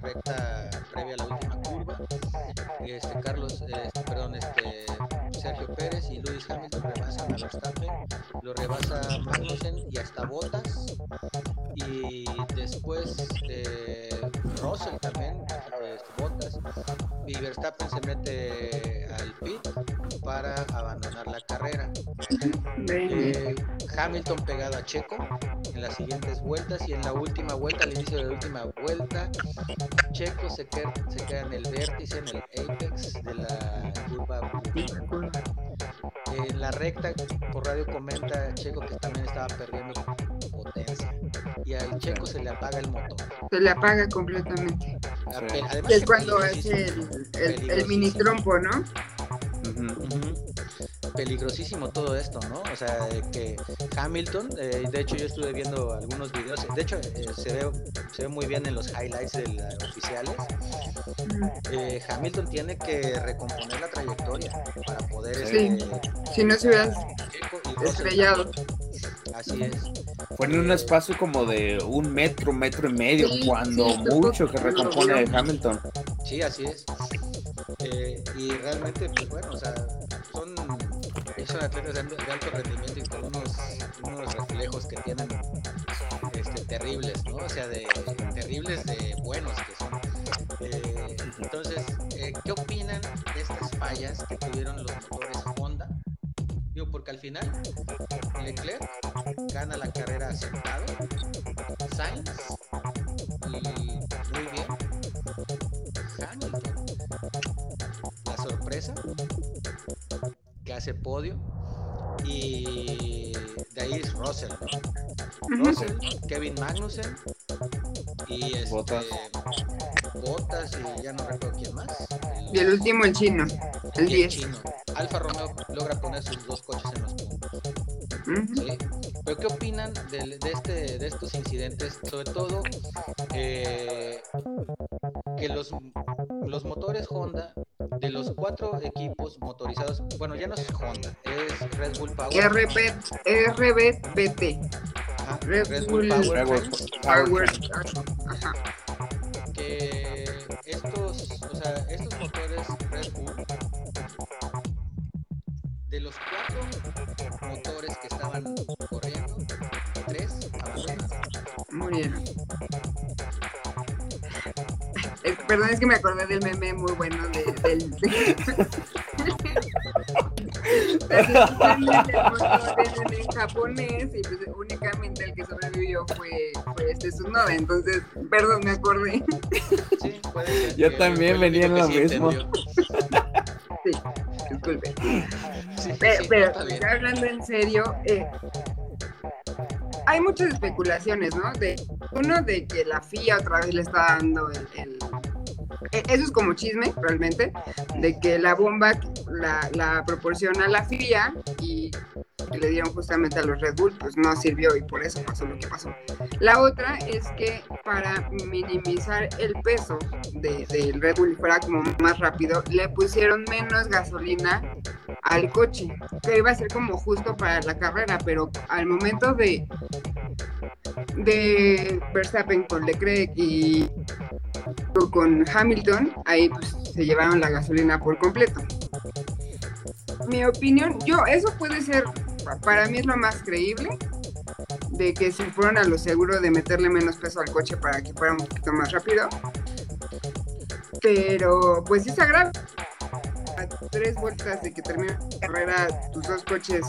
recta previa a la última curva. Este, Carlos, eh, perdón, este, Sergio Pérez y Lewis Hamilton rebasan a Verstappen. Lo rebasa Magnussen y hasta Bottas. Y después eh, Russell también, eh, Bottas. Y Verstappen se mete al pit para abandonar la carrera. Eh, Hamilton pegado a Checo en las siguientes vueltas y en la última vuelta, al inicio de la última vuelta, Checo se queda, se queda en el vértice, en el apex de la curva. En la recta, por radio comenta Checo que también estaba perdiendo potencia y al Checo se le apaga el motor. Se le apaga completamente. Es cuando hace peligrosísimo. el, el, el mini trompo, ¿no? Peligrosísimo todo esto, ¿no? O sea, que Hamilton, eh, de hecho yo estuve viendo algunos videos, de hecho eh, se, ve, se ve muy bien en los highlights de la- oficiales, eh, Hamilton tiene que recomponer la trayectoria para poder... Sí. este, Si no se hubiera estrellado. Así es. Fue en un espacio como de un metro, metro y medio, Sí, cuando sí, mucho que recompone. Hamilton. Sí, así es. Eh, y realmente, pues bueno, o sea, son, atletas de, de alto rendimiento y con unos, unos reflejos que tienen este, terribles, ¿no? O sea, de terribles de buenos que son. Eh, entonces, eh, ¿qué opinan de estas fallas que tuvieron los motores Honda? Digo, porque al final Leclerc gana la carrera sentado, Sainz y muy bien, Hamilton. La sorpresa ese podio. Y de ahí es Russell. Russell, Kevin Magnussen y este, Bottas. Bottas y ya no recuerdo quién más. Y el último, el chino, el y 10. chino. Alfa Romeo logra poner sus dos coches en los puntos. Ujú. ¿sí? Pero ¿qué opinan de, este, de estos incidentes? Sobre todo eh, que los, los motores Honda, de los cuatro equipos motorizados, bueno, ya no es Honda, es Red Bull Power. RB, RBBT. Ajá, Red Red Bull Bull Power Red Bull Power. Ajá. que estos, o sea, estos motores Red Bull, de los cuatro motores que estaban Murieron. Eh, perdón, es que me acordé del meme muy bueno de, del. en, en japonés y pues únicamente el que sobrevivió fue, fue este Tsunoda. Entonces, perdón, me acordé. Sí, puede ser Yo que también venía en lo sí mismo. Sí, disculpe. Sí, Pero, sí, pero, hablando en serio, eh, hay muchas especulaciones, ¿no? De uno de que la FIA otra vez le está dando el, e- eso es como chisme realmente, de que la bomba la, la proporciona la FIA y que le dieron justamente a los Red Bull, pues no sirvió y por eso pasó lo que pasó. La otra es que para minimizar el peso de- del Red Bull y fuera como más rápido, le pusieron menos gasolina al coche, que iba a ser como justo para la carrera, pero al momento de de Verstappen con Leclerc y con Hamilton, ahí pues se llevaron la gasolina por completo. Mi opinión, yo, eso puede ser, para mí es lo más creíble, de que se fueron a lo seguro de meterle menos peso al coche para que fuera un poquito más rápido. Pero pues sí está grave. A tres vueltas de que termine la carrera, tus dos coches,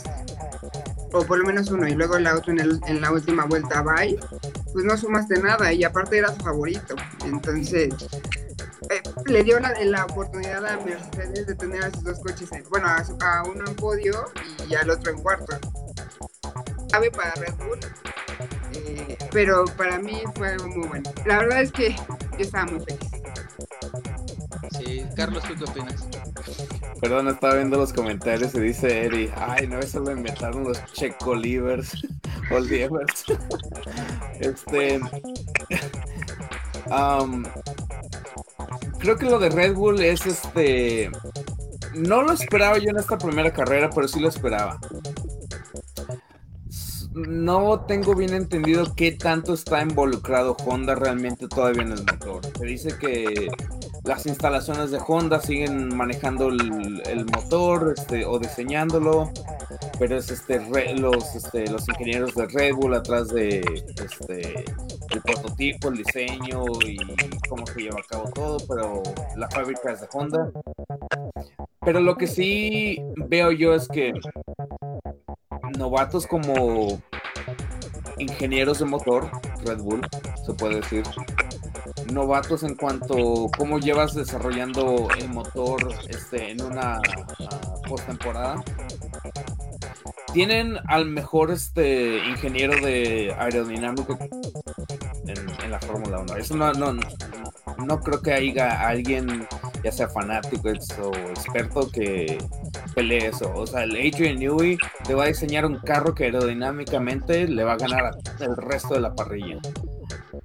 o por lo menos uno, y luego la otra en, el- en la última vuelta, bye, pues no sumaste nada, y aparte era su favorito. Entonces, eh, le dio la, la oportunidad a Mercedes de tener a sus dos coches, en- bueno, a, su- a uno en podio y al otro en cuarto. Cabe para Red Bull, eh, pero para mí fue muy bueno. La verdad es que yo estaba muy feliz. Sí, Carlos, ¿tú qué opinas? Perdón, estaba viendo los comentarios y dice Eri, ay, no, eso lo inventaron los checolivers o lievers. este. am, creo que lo de Red Bull es este. No lo esperaba yo en esta primera carrera, pero sí lo esperaba. No tengo bien entendido qué tanto está involucrado Honda realmente todavía en el motor. Se dice que las instalaciones de Honda siguen manejando el, motor este, o diseñándolo, pero es este, los, este, los ingenieros de Red Bull atrás de este, el prototipo, el diseño y cómo se lleva a cabo todo, pero la fábrica es de Honda. Pero lo que sí veo yo es que novatos como ingenieros de motor, Red Bull, se puede decir, novatos en cuanto a cómo llevas desarrollando el motor este, en una ah, postemporada. Tienen al mejor este ingeniero de aerodinámica en, la Fórmula 1. Eso no, no, no, creo que haya alguien, ya sea fanático o experto, que pelee eso. O sea, el Adrian Newey te va a diseñar un carro que aerodinámicamente le va a ganar el resto de la parrilla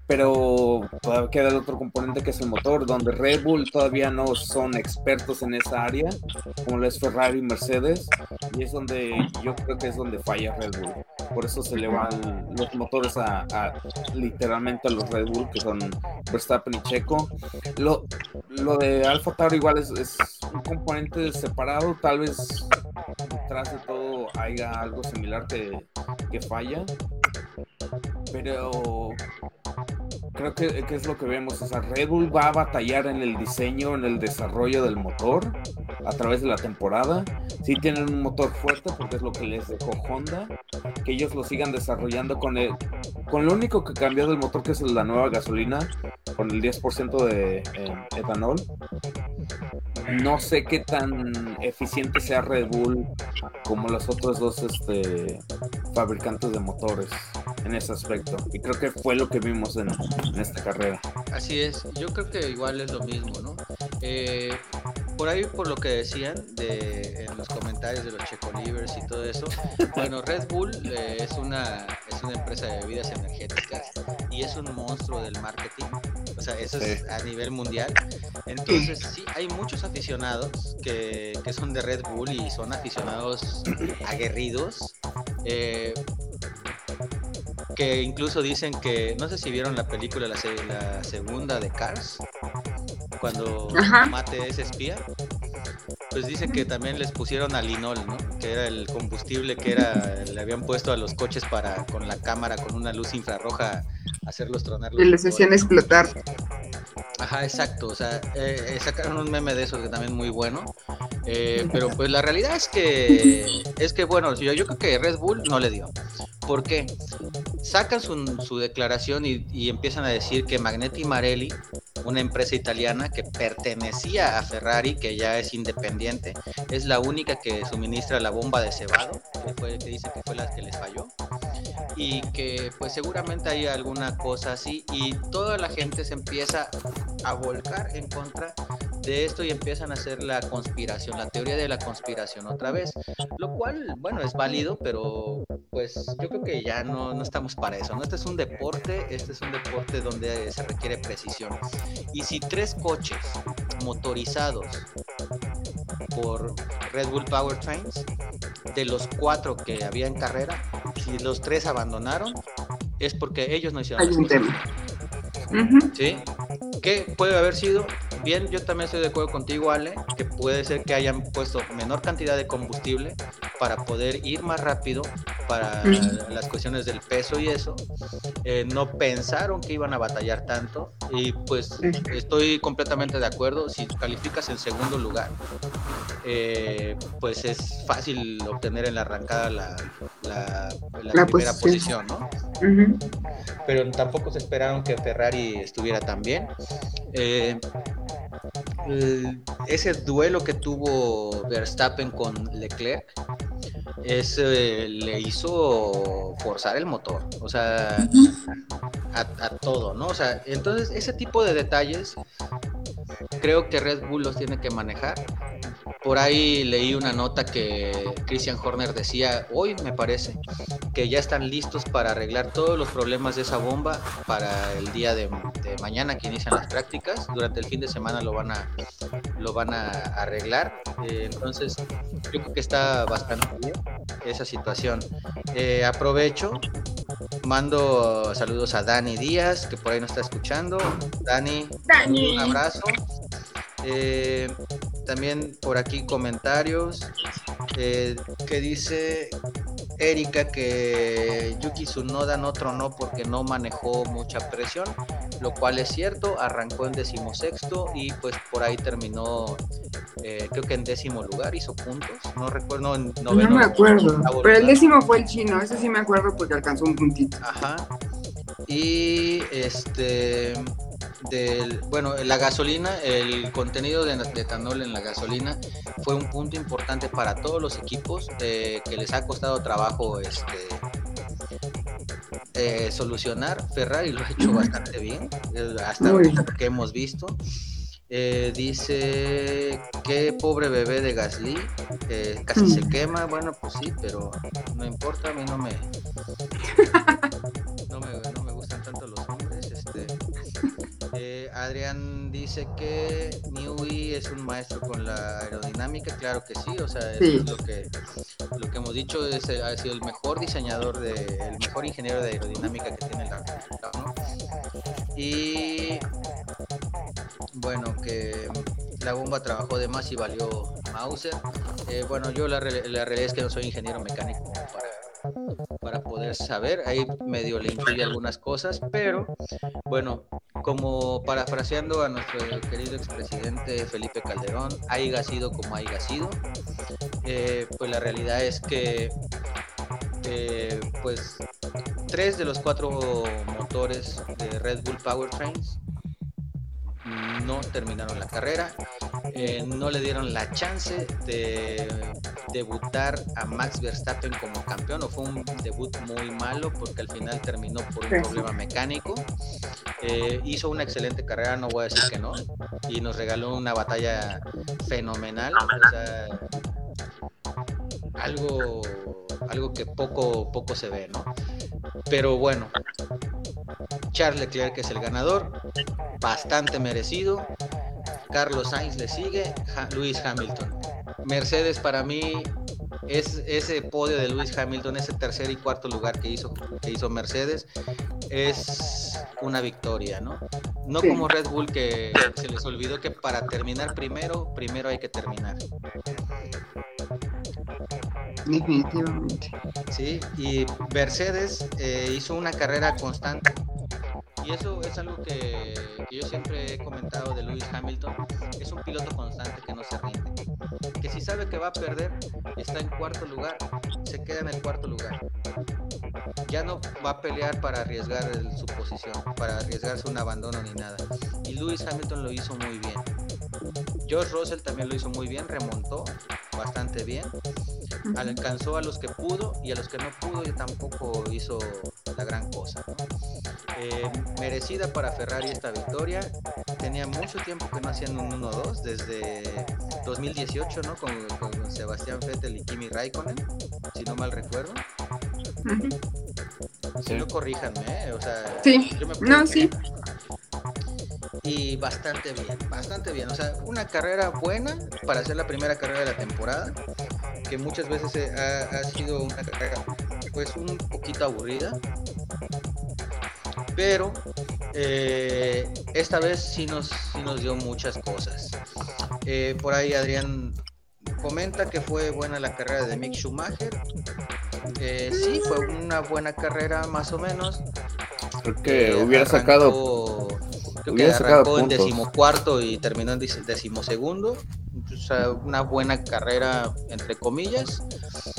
pero queda el otro componente que es el motor, donde Red Bull todavía no son expertos en esa área, como lo es Ferrari y Mercedes, y es donde yo creo que es donde falla Red Bull. Por eso se le van los motores a, a- literalmente a los Red Bull, que son Verstappen y Checo. Lo, lo de Alfa Tauri igual es, es un componente separado, tal vez detrás de todo haya algo similar que, que falla, pero creo que, es lo que vemos. O sea, Red Bull va a batallar en el diseño, en el desarrollo del motor a través de la temporada. Sí tienen un motor fuerte porque es lo que les dejó Honda. Que ellos lo sigan desarrollando con el, con lo único que cambió del motor que es la nueva gasolina con el 10% de eh, etanol. no sé qué tan eficiente sea Red Bull como los otros dos este, fabricantes de motores en ese aspecto. Y creo que fue lo que vimos en, esta carrera. Así es, yo creo que igual es lo mismo, ¿no? Eh, por ahí, por lo que decían de, en los comentarios de los Checo Livers y todo eso, bueno, Red Bull eh, es, una, es una empresa de bebidas energéticas y es un monstruo del marketing. O sea, eso es a nivel mundial. Entonces, sí, hay muchos aficionados que, que son de Red Bull y son aficionados aguerridos. Eh, que incluso dicen que, no sé si vieron la película, la, la segunda de Cars, cuando Mate es espía, pues dice que también les pusieron alinol, ¿no? Que era el combustible que era, le habían puesto a los coches para con la cámara, con una luz infrarroja, hacerlos tronar. y les hacían explotar. Ajá, exacto. O sea, eh, sacaron un meme de eso que también muy bueno. Eh, pero pues la realidad es que, es que bueno, yo, yo creo que Red Bull no le dio. ¿Por qué? Sacan su, su declaración y, y, empiezan a decir que Magnetti Marelli, una empresa italiana que pertenecía a Ferrari, que ya es independiente, es la única que suministra la bomba de cebado, que, fue, que dice que fue la que les falló y que pues seguramente hay alguna cosa así y toda la gente se empieza a volcar en contra de esto y empiezan a hacer la conspiración, la teoría de la conspiración otra vez, lo cual, bueno, es válido, pero pues yo creo que ya no, no estamos para eso, ¿no? Este es un deporte, este es un deporte donde se requiere precisión. Y si tres coches motorizados por Red Bull Powertrains, de los cuatro que había en carrera, si los tres abandonaron, es porque ellos no hicieron. Hay un tema. ¿Sí? ¿Qué puede haber sido? Bien, yo también estoy de acuerdo contigo, Ale, que puede ser que hayan puesto menor cantidad de combustible para poder ir más rápido para las cuestiones del peso y eso. Eh, no pensaron que iban a batallar tanto y pues estoy completamente de acuerdo. Si calificas en segundo lugar, eh, pues es fácil obtener en la arrancada la, la, primera posición, ¿no? Pero tampoco se esperaron que Ferrari estuviera tan bien. Eh, ese duelo que tuvo Verstappen con Leclerc ese le hizo forzar el motor, o sea, a, a, todo, ¿no? O sea, entonces ese tipo de detalles creo que Red Bull los tiene que manejar por ahí leí una nota que Christian Horner decía hoy, me parece, que ya están listos para arreglar todos los problemas de esa bomba para el día de, mañana que inician las prácticas. Durante el fin de semana lo van a, lo van a arreglar. Eh, entonces, yo creo que está bastante bien esa situación. Eh, aprovecho, mando saludos a Dani Díaz, que por ahí nos está escuchando. Dani, Dani. un abrazo. Eh, también por aquí comentarios eh, que dice Erika que Yuki Tsunoda no tronó porque no manejó mucha presión, lo cual es cierto, arrancó en decimosexto y pues por ahí terminó eh, creo que en décimo lugar hizo puntos, no recuerdo en noveno. No me acuerdo, pero el décimo fue el chino, ese sí me acuerdo porque alcanzó un puntito. Ajá. Y este del, bueno, la gasolina, el contenido de, etanol en la gasolina fue un punto importante para todos los equipos eh, que les ha costado trabajo este eh, solucionar. Ferrari lo ha hecho bastante bien, eh, hasta ahorita que hemos visto. dice que pobre bebé de Gasly casi se quema. Bueno, pues sí, pero no importa, a mí no me, eh, Adrián dice que Newey es un maestro con la aerodinámica, claro que sí, o sea, es lo que lo que hemos dicho es ha sido el mejor diseñador de el mejor ingeniero de aerodinámica que tiene la ¿no? Y bueno, que la bomba trabajó de más y valió Mauser. Eh, bueno, yo la, la realidad es que no soy ingeniero mecánico para para poder saber. Ahí medio le incluye algunas cosas, pero bueno, como parafraseando a nuestro querido expresidente Felipe Calderón, haya sido como haya sido, eh, pues la realidad es que eh, pues tres de los cuatro motores de Red Bull Powertrains no terminaron la carrera, eh, no le dieron la chance de debutar a Max Verstappen como campeón, o fue un debut muy malo porque al final terminó por un Sí. problema mecánico. Eh, hizo una excelente carrera, no voy a decir que no, y nos regaló una batalla fenomenal. o sea, algo, algo que poco, poco se ve, ¿no? Pero bueno, Charles Leclerc es el ganador, bastante merecido. Carlos Sainz le sigue, Ha- Lewis Hamilton. Mercedes para mí es ese podio de Lewis Hamilton, ese tercer y cuarto lugar que hizo, que hizo Mercedes, es una victoria, ¿no? No Sí. como Red Bull que se les olvidó que para terminar primero, primero hay que terminar. Definitivamente. Sí, y Mercedes eh, hizo una carrera constante. Y eso es algo que, yo siempre he comentado de Lewis Hamilton. Es un piloto constante que no se rinde. Que si sabe que va a perder, está en cuarto lugar, se queda en el cuarto lugar. Ya no va a pelear para arriesgar su posición, para arriesgarse un abandono ni nada. Y Lewis Hamilton lo hizo muy bien. George Russell también lo hizo muy bien, remontó bastante bien alcanzó a los que pudo y a los que no pudo y tampoco hizo la gran cosa. ¿no? Eh, merecida para Ferrari esta victoria. Tenía mucho tiempo que no hacían un 1-2, desde 2018, ¿no? Con, con Sebastián Vettel y Kimi Raikkonen, si no mal recuerdo. Si no, corríjanme, ¿eh? O sea, Sí. yo me No, sí. y bastante bien, bastante bien. O sea, una carrera buena para hacer la primera carrera de la temporada, que muchas veces eh, ha, ha sido una carrera pues un poquito aburrida, pero eh, esta vez sí nos, sí nos dio muchas cosas. Eh, por ahí Adrián comenta que fue buena la carrera de Mick Schumacher. Eh, sí, fue una buena carrera más o menos. Creo que hubiera sacado. Creo que arrancó en decimocuarto y terminó en decimosegundo. O sea, una buena carrera, entre comillas.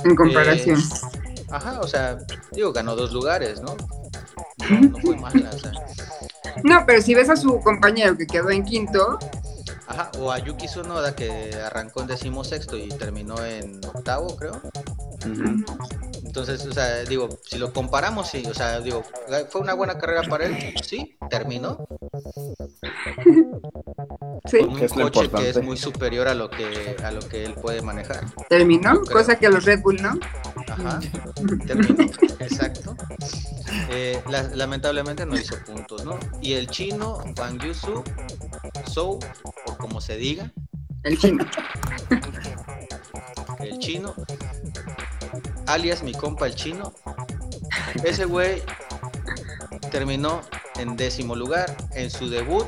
En comparación. Eh, ajá, o sea, digo, ganó dos lugares, ¿no? No, no fue mala, o sea. No, pero si ves a su compañero que quedó en quinto, Ajá, o a Yuki Tsunoda que arrancó en decimosexto y terminó en octavo, creo. Ujú. Entonces, o sea, digo, si lo comparamos, sí, o sea, digo, fue una buena carrera para él, sí, terminó sí, con un es coche que es muy superior a lo que a lo que él puede manejar. terminó, cosa que a los Red Bull no. Ajá, terminó, exacto. Eh, la- lamentablemente no hizo puntos, ¿no? Y el chino, Wang Yusu, Zhou, o como se diga, El chino. el chino, alias mi compa el chino, ese güey terminó en décimo lugar, en su debut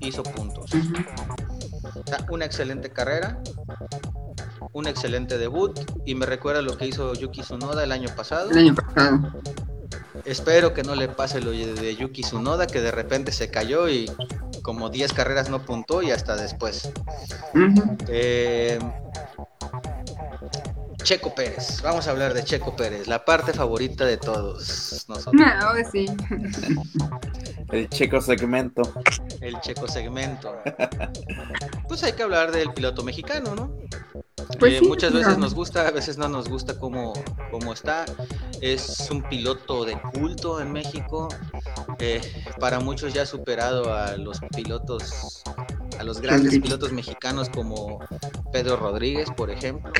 hizo puntos. Ujú. O sea, una excelente carrera, un excelente debut y me recuerda lo que hizo Yuki Tsunoda el año pasado. El año pasado. Espero que no le pase lo de Yuki Tsunoda que de repente se cayó y como 10 carreras no puntó y hasta después. Eh, Checo Pérez, vamos a hablar de Checo Pérez, la parte favorita de todos nosotros, No, sí. El checo segmento. el Checo segmento. Pues hay que hablar del piloto mexicano, ¿no? Pues Eh, sí, muchas veces no. nos gusta, a veces no nos gusta cómo, cómo está. Es un piloto de culto en México. eh, para muchos ya ha superado a los pilotos, a los grandes Sí. pilotos mexicanos como Pedro Rodríguez, por ejemplo.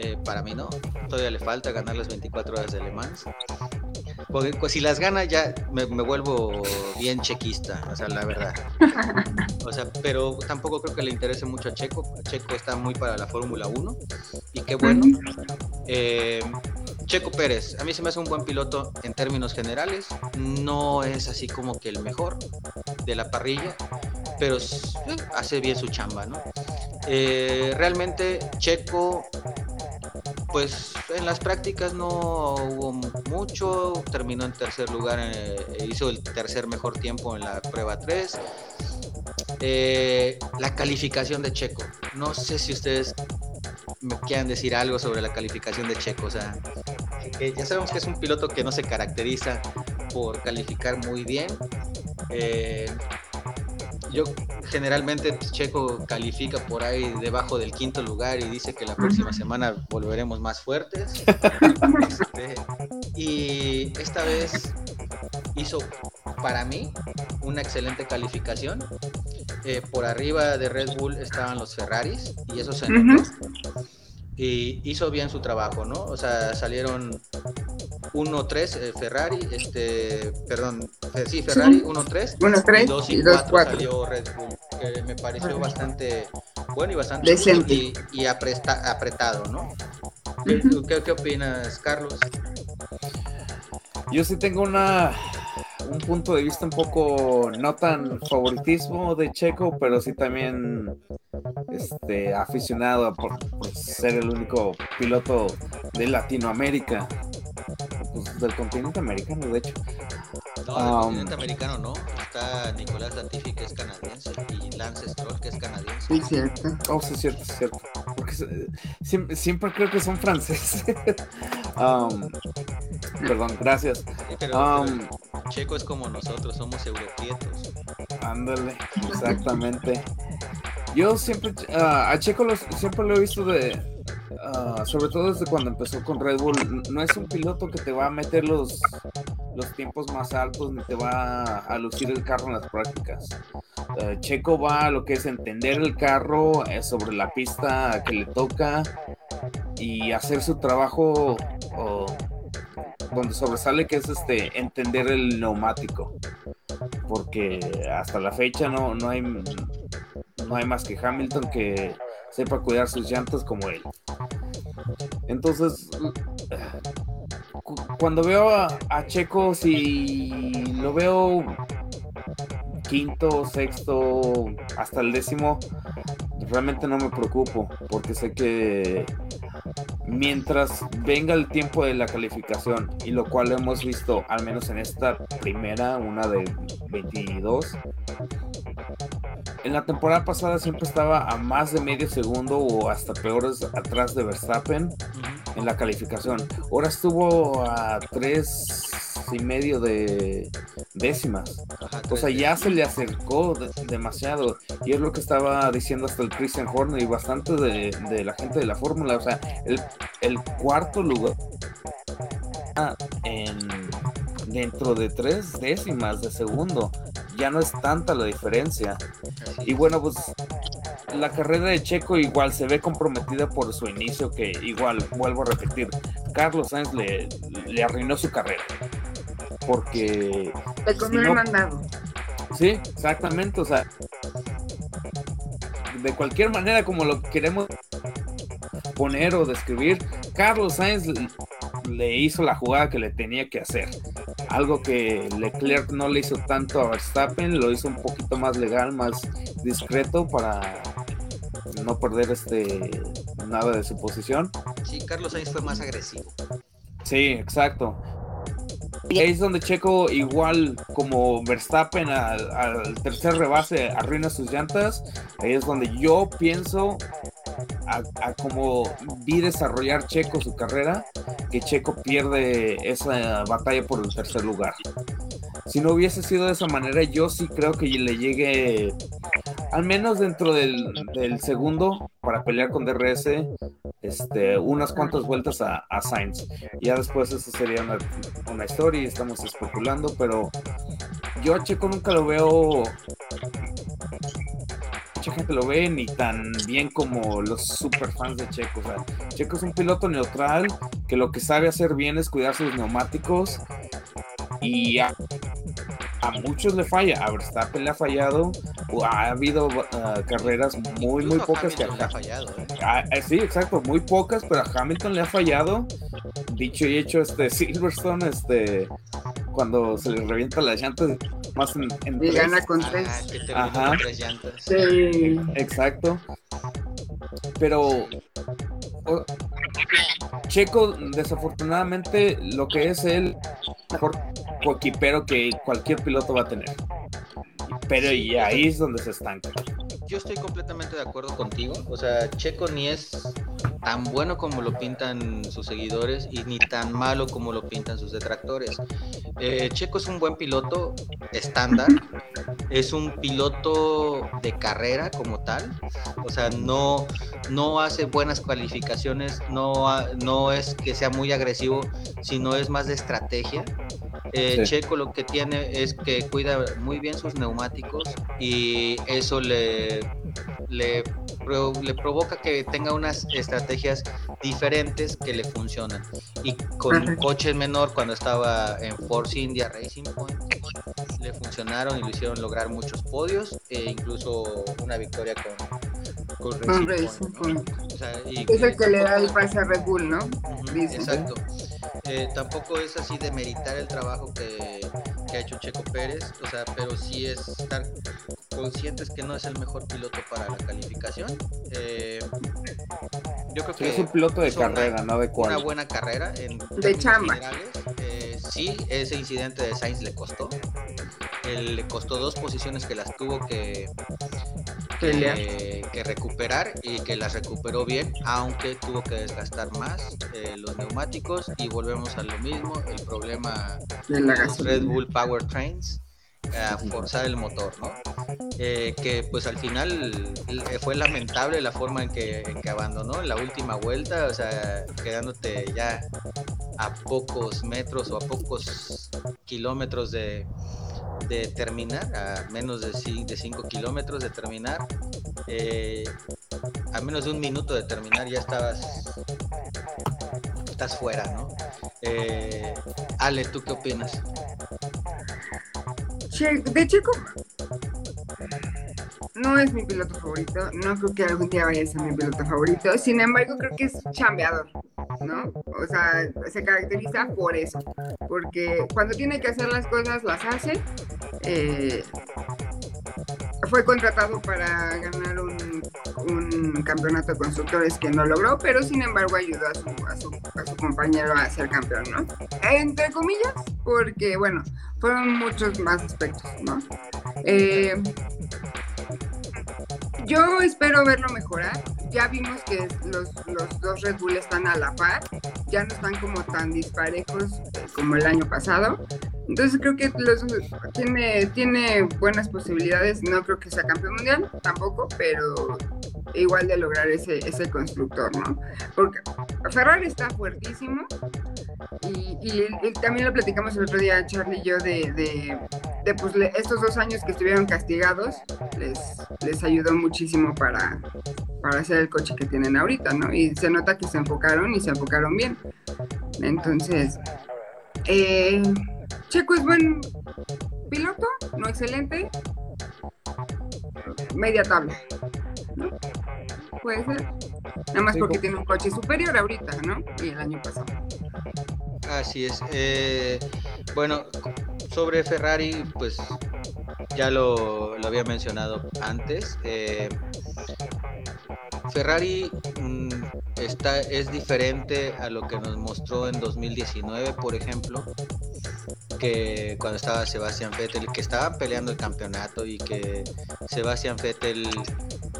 Eh, para mí no, todavía le falta ganar las 24 horas de Le Mans. Porque pues, si las gana ya me, me vuelvo bien chequista, o sea, la verdad. O sea, pero tampoco creo que le interese mucho a Checo. Checo está muy para la Fórmula 1 y qué bueno. Eh, Checo Pérez, a mí se me hace un buen piloto en términos generales. No es así como que el mejor de la parrilla, pero eh, hace bien su chamba, ¿no? Eh, realmente Checo, pues en las prácticas no hubo mu- mucho, terminó en tercer lugar, eh, hizo el tercer mejor tiempo en la prueba 3. Eh, la calificación de Checo, no sé si ustedes me quieran decir algo sobre la calificación de Checo, o sea, que ya sabemos que es un piloto que no se caracteriza por calificar muy bien. Yo generalmente pues, Checo califica por ahí debajo del quinto lugar y dice que la próxima semana volveremos más fuertes. Este, y esta vez hizo para mí una excelente calificación. Eh, por arriba de Red Bull estaban los Ferraris y eso se notó. Y hizo bien su trabajo, ¿no? O sea, salieron 1-3 eh, Ferrari, este, perdón, eh, sí, Ferrari 1-3 1-3 y 2 y y 2 4 4. salió Red Bull, que me pareció Ajá. bastante bueno y bastante Decente. y, y apresta- apretado, ¿no? ¿Qué, qué- qué opinas, Carlos? Yo sí tengo una un punto de vista un poco no tan favoritismo de Checo, pero sí también este aficionado por, por ser el único piloto de Latinoamérica, pues, del continente americano, de hecho. No, del Um, continente americano no. Está Nicolás Latifi, que es canadiense, y Lance Stroll, que es canadiense. Sí, cierto. Oh, sí, es cierto, es cierto. Porque se- siempre, siempre creo que son franceses. Um, perdón, gracias. Sí, pero, Um, pero Checo es como nosotros, somos europrietos. Ándale, exactamente. Yo siempre, ah, a Checo lo- siempre lo he visto de, ah, sobre todo desde cuando empezó con Red Bull, no es un piloto que te va a meter los, los tiempos más altos ni te va a lucir el carro en las prácticas. Eh, Checo va a lo que es entender el carro eh, sobre la pista que le toca y hacer su trabajo donde sobresale que es este entender el neumático porque hasta la fecha no, no hay no hay más que Hamilton que sepa cuidar sus llantas como él. Entonces, cu- cuando veo a, a Checo, si lo veo quinto, sexto, hasta el décimo, realmente no me preocupo, porque sé que mientras venga el tiempo de la calificación, y lo cual hemos visto al menos en esta primera, una de 22, en la temporada pasada siempre estaba a más de medio segundo o hasta peores atrás de Verstappen en la calificación. Ahora estuvo a tres y medio de décimas. O sea, ya se le acercó de- demasiado. Y es lo que estaba diciendo hasta el Christian Horner y bastante de, la gente de la fórmula. O sea, el, el cuarto lugar en, dentro de tres décimas de segundo. Ya no es tanta la diferencia. Y bueno, pues la carrera de Checo igual se ve comprometida por su inicio, que igual, vuelvo a repetir, Carlos Sainz le, le arruinó su carrera. Porque, Te comió Si no- mandado. sí, exactamente, o sea, de cualquier manera como lo queremos poner o describir, Carlos Sainz le- hizo la jugada que le tenía que hacer. Algo que Leclerc no le hizo tanto a Verstappen, lo hizo un poquito más legal, más discreto para no perder este nada de su posición. Sí, Carlos Sainz fue más agresivo. Sí, exacto. Y ahí es donde Checo, igual como Verstappen al, al tercer rebase, arruina sus llantas. Ahí es donde yo pienso, a, a como vi desarrollar Checo su carrera, que Checo pierde esa batalla por el tercer lugar. Si no hubiese sido de esa manera, yo sí creo que le llegue, al menos dentro del, segundo, para pelear con DRS, este, unas cuantas vueltas a, a Sainz. Ya después eso sería una, una historia y estamos especulando, pero yo a Checo nunca lo veo. Mucha gente lo ve ni tan bien como los super fans de Checo. O Checo es un piloto neutral que lo que sabe hacer bien es cuidar sus neumáticos y a, muchos le falla. A Verstappen le ha fallado. Ha habido ah, carreras muy, muy Incluso pocas que Hamilton le ha fallado. ¿eh? Ah, eh, sí, exacto, muy pocas, pero a Hamilton le ha fallado. Dicho y hecho, este Silverstone, este, cuando se le revienta las llantas, más en, en Y tres. gana con Ah, que Ajá. con tres llantas. Sí. Exacto. Pero o- Checo, desafortunadamente, lo que es él, mejor coequipero que cualquier piloto va a tener. Pero y ahí es donde se estanca. Yo estoy completamente de acuerdo contigo. O sea, Checo ni es tan bueno como lo pintan sus seguidores y ni tan malo como lo pintan sus detractores. Eh, Checo es un buen piloto estándar, es un piloto de carrera como tal, o sea, no, no hace buenas cualificaciones, no, no es que sea muy agresivo, sino es más de estrategia. Eh, Sí. Checo lo que tiene es que cuida muy bien sus neumáticos y eso le, le, pro- le provoca que tenga unas estrategias diferentes que le funcionan. Y con un Correcto. coche menor, cuando estaba en Force India Racing Point, le funcionaron y lo hicieron lograr muchos podios e incluso una victoria con, con Con Point, Racing ¿no? Point. O sea, y Es el que le da el pase a Red Bull, ¿no? Exacto. Eh, tampoco es así de meritar el trabajo que, que ha hecho Checo Pérez, o sea, pero sí es estar conscientes que no es el mejor piloto para la calificación. Eh, yo creo Sí, que es un piloto de hizo una- carrera, no de una cual. buena carrera en términos chamba. generales. Eh, sí, ese incidente de Sainz le costó. Él le costó dos posiciones que las tuvo que. Que, que recuperar y que las recuperó bien, aunque tuvo que desgastar más eh, los neumáticos y volvemos a lo mismo, el problema De la. Red Bull Power Trains a forzar el motor, ¿no? Eh, que pues al final eh, fue lamentable la forma en que, en que abandonó en la última vuelta, o sea, quedándote ya a pocos metros o a pocos kilómetros de, de terminar, a menos de 5 kilómetros de terminar, eh, a menos de un minuto de terminar ya estabas, estás fuera, ¿no? Eh, Ale, ¿tú qué opinas? Che- de Checo no es mi piloto favorito, no creo que algún día vaya a ser mi piloto favorito, sin embargo creo que es chambeador, ¿no? O sea, se caracteriza por eso, porque cuando tiene que hacer las cosas las hace. eh, fue contratado para ganar un, un campeonato de constructores que no logró, pero sin embargo ayudó a su, a su, a su compañero a ser campeón, ¿no? Entre comillas, porque bueno, fueron muchos más aspectos, ¿no? Eh, yo espero verlo mejorar. Ya vimos que los, los dos Red Bull están a la par, ya no están como tan disparejos eh, como el año pasado. Entonces creo que los, tiene, tiene buenas posibilidades. No creo que sea campeón mundial tampoco, pero igual de lograr ese, ese constructor, ¿no? Porque Ferrari está fuertísimo y, y- también lo platicamos el otro día, Charlie y yo, de, de, de, pues, le- estos dos años que estuvieron castigados, les, les ayudó muchísimo para, para hacer el coche que tienen ahorita, ¿no? Y se nota que se enfocaron y se enfocaron bien. Entonces, eh, Checo es buen piloto, no excelente, media tabla, ¿no? Puede ser. Nada más porque tiene un coche superior ahorita, ¿no? Y el año pasado. Así es. eh, bueno, sobre Ferrari, pues ya lo, lo había mencionado antes. eh, Ferrari mm, está, es diferente a lo que nos mostró en 2019, por ejemplo, que cuando estaba Sebastián Vettel, que estaban peleando el campeonato y que Sebastián Vettel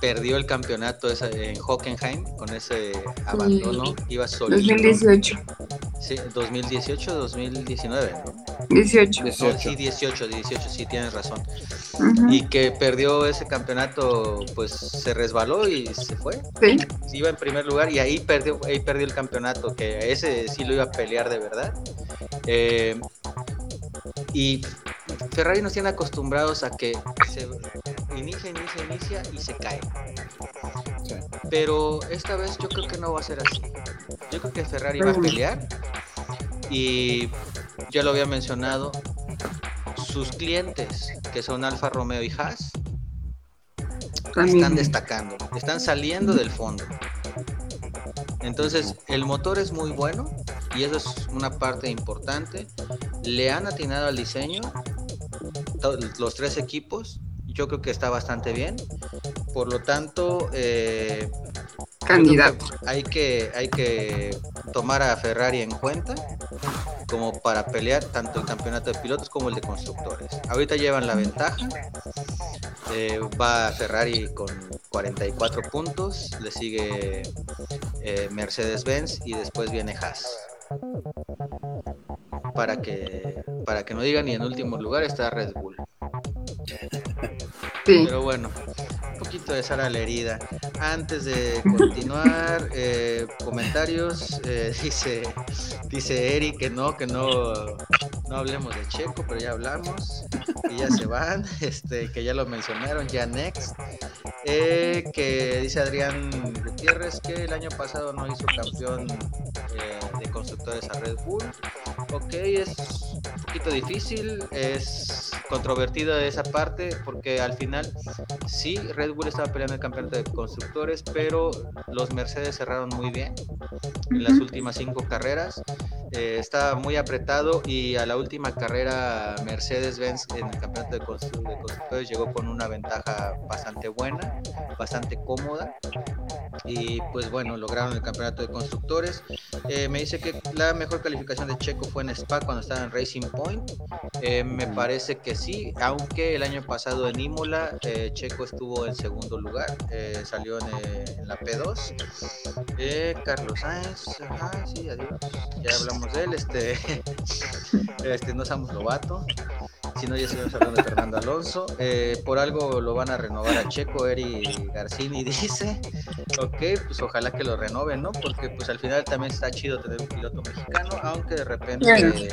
perdió el campeonato en Hockenheim con ese abandono, iba solito. 2018. Sí, 2018, 2019, ¿no? 18. No, 18. sí, 18, 18, sí, tienes razón. Y que perdió ese campeonato, pues se resbaló y se fue. Sí. Iba en primer lugar y ahí perdió, ahí perdió el campeonato, que ese sí lo iba a pelear de verdad. Eh, y Ferrari nos tiene acostumbrados a que se inicia, inicia, inicia y se cae. Sí. Pero esta vez yo creo que no va a ser así. Yo creo que Ferrari va a pelear y ya lo había mencionado. Sus clientes, que son Alfa Romeo y Haas, están destacando, están saliendo del fondo. Entonces, el motor es muy bueno y eso es una parte importante. Le han atinado al diseño los tres equipos. Yo creo que está bastante bien. Por lo tanto, eh, Candidato. que hay que hay que tomar a Ferrari en cuenta como para pelear tanto el campeonato de pilotos como el de constructores. Ahorita llevan la ventaja. Eh, va Ferrari con 44 puntos, le sigue eh, Mercedes-Benz y después viene Haas. Para que, para que no digan, y en último lugar está Red Bull. Pero bueno, un poquito de sal a la herida. Antes de continuar, eh, comentarios. eh, dice, dice Eric que no, que no, no hablemos de Checo, pero ya hablamos. Y ya se van. Este, que ya lo mencionaron, ya next. Eh, que dice Adrián Gutiérrez que el año pasado no hizo campeón de constructores a Red Bull. Ok, es un poquito difícil, es controvertida esa parte porque al final sí, Red Bull estaba peleando el campeonato de constructores, pero los Mercedes cerraron muy bien en las últimas cinco carreras. Eh, estaba muy apretado y a la última carrera Mercedes-Benz en el campeonato de, constru- de constructores llegó con una ventaja bastante buena, bastante cómoda. Y pues bueno, lograron el campeonato de constructores. Eh, me dice que la mejor calificación de Checo fue en Spa cuando estaba en Racing Point. Eh, me parece que sí, aunque el año pasado en Imola eh, Checo estuvo en segundo lugar, eh, salió en, eh, en la P2. Eh, Carlos Sainz, ajá, sí, adiós. Ya hablamos de él, este, este no somos Lobato. Si no, ya estuvimos hablando de Fernando Alonso. Eh, por algo lo van a renovar a Checo, Eri Garcini dice. Ok, pues ojalá que lo renoven, ¿no? Porque pues al final también está chido tener un piloto mexicano, aunque de repente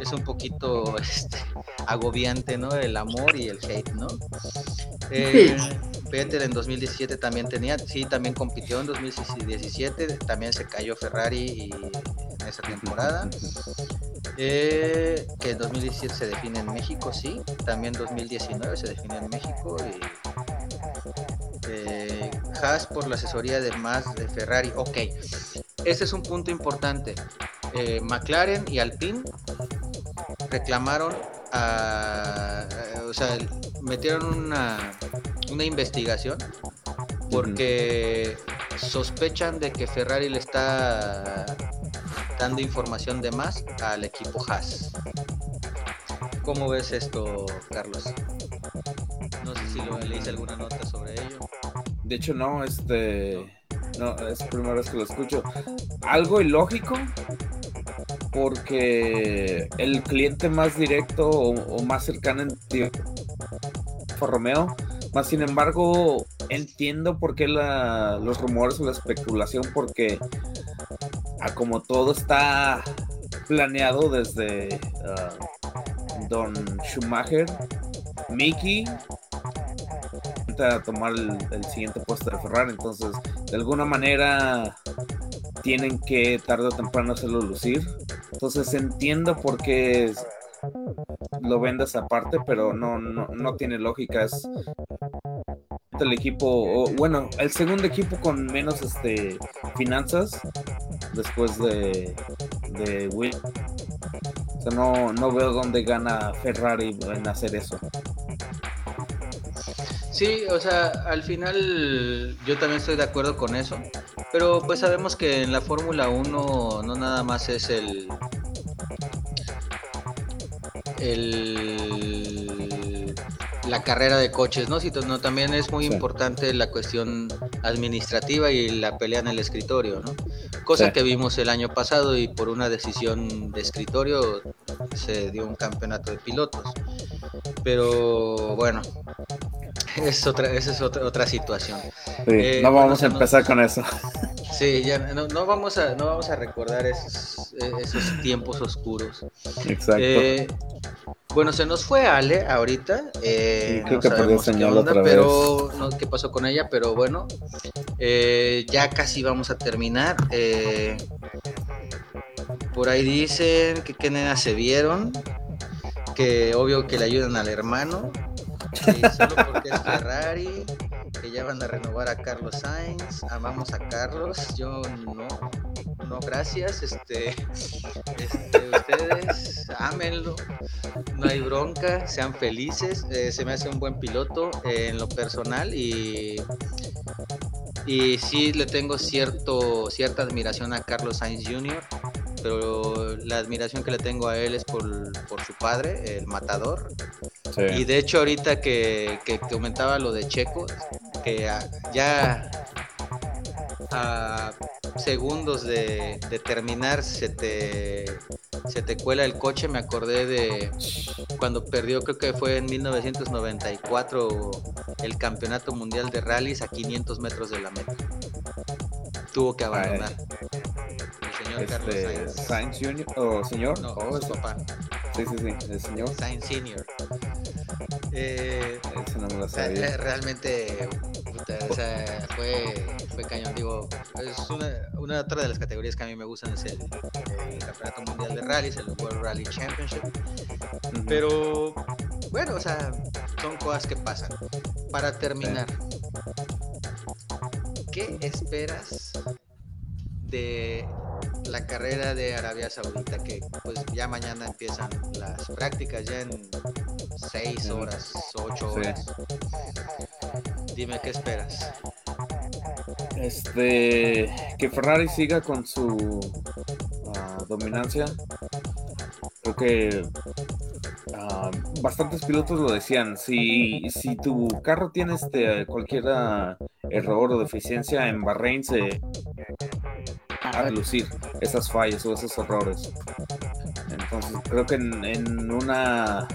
es un poquito este, agobiante, ¿no? El amor y el hate, ¿no? Eh, Vettel en 2017 también tenía, sí, también compitió en 2017, también se cayó Ferrari y en esa temporada. Eh, que en 2017 se define en México, sí. También 2019 se define en México. Y, eh, Haas por la asesoría de más de Ferrari. Ok, este es un punto importante. Eh, McLaren y Alpine reclamaron, a, o sea, metieron una, una investigación porque sospechan de que Ferrari le está dando información de más al equipo Haas. ¿Cómo ves esto, Carlos? No sé si lo, leíste alguna nota sobre ello. De hecho, no, este. No, es la primera vez que lo escucho. Algo ilógico, porque el cliente más directo o, más cercano en fue Romeo. Más sin embargo, entiendo por qué los rumores o la especulación, porque a como todo está planeado desde ah, Don Schumacher, Mickey a tomar el, el siguiente puesto de Ferrari. Entonces, de alguna manera, tienen que tarde o temprano hacerlo lucir. Entonces, entiendo por qué lo vendes aparte, pero no, no, no tiene lógica. Es el equipo, bueno, el segundo equipo con menos este finanzas después de, de Will. O sea, no, no veo dónde gana Ferrari en hacer eso. Sí, o sea, al final yo también estoy de acuerdo con eso, pero pues sabemos que en la Fórmula 1 no nada más es el el la carrera de coches, ¿no? Sino también es muy Sí. importante la cuestión administrativa y la pelea en el escritorio, ¿no? Cosa Sí. que vimos el año pasado y por una decisión de escritorio se dio un campeonato de pilotos. Pero bueno, es otra, esa es otra, otra situación. Sí, Eh, no vamos a empezar con eso. Sí, ya no, no vamos a no vamos a recordar esos, eh, esos tiempos oscuros. Exacto. Eh, bueno, se nos fue Ale ahorita. eh, Sí, creo no que perdió señal otra pero no qué pasó con ella, pero bueno, eh, ya casi vamos a terminar. eh, por ahí dicen que qué nenas se vieron, que obvio que le ayudan al hermano, solo porque es Ferrari, que ya van a renovar a Carlos Sainz, amamos a Carlos, yo no, no gracias, este, este, ustedes ámenlo, no hay bronca, sean felices, eh, se me hace un buen piloto eh, en lo personal y y sí le tengo cierto cierta admiración a Carlos Sainz Jr. pero la admiración que le tengo a él es por, por su padre, el matador. Sí. Y de hecho ahorita que, que comentaba lo de Checo, que ya a segundos de, de terminar se te, se te cuela el coche, me acordé de cuando perdió, creo que fue en 1994, el campeonato mundial de rallies a 500 metros de la meta. Tuvo que abandonar. Este, Sainz. Sainz Jr. o señor. No, Oh, su papá, sí, sí, sí, el señor. Sainz Senior. Eh, Ese no me lo sabía. eh, Realmente, puta, o sea, fue, fue cañón. Digo, es una, una otra de las categorías que a mí me gustan es el, el Campeonato Mundial de Rallys, el World Rally Championship. Pero, bueno, o sea, son cosas que pasan. Para terminar, ¿qué esperas de la carrera de Arabia Saudita? Que pues ya mañana empiezan las prácticas, ya en 6 Ujú. horas, 8 Sí. horas. Dime qué esperas. Este, que Ferrari siga con su ah, dominancia. Creo que ah, bastantes pilotos lo decían. Si, si tu carro tiene este cualquier error o deficiencia en Bahrein se a lucir esas fallas o esos errores. Entonces creo que en, en una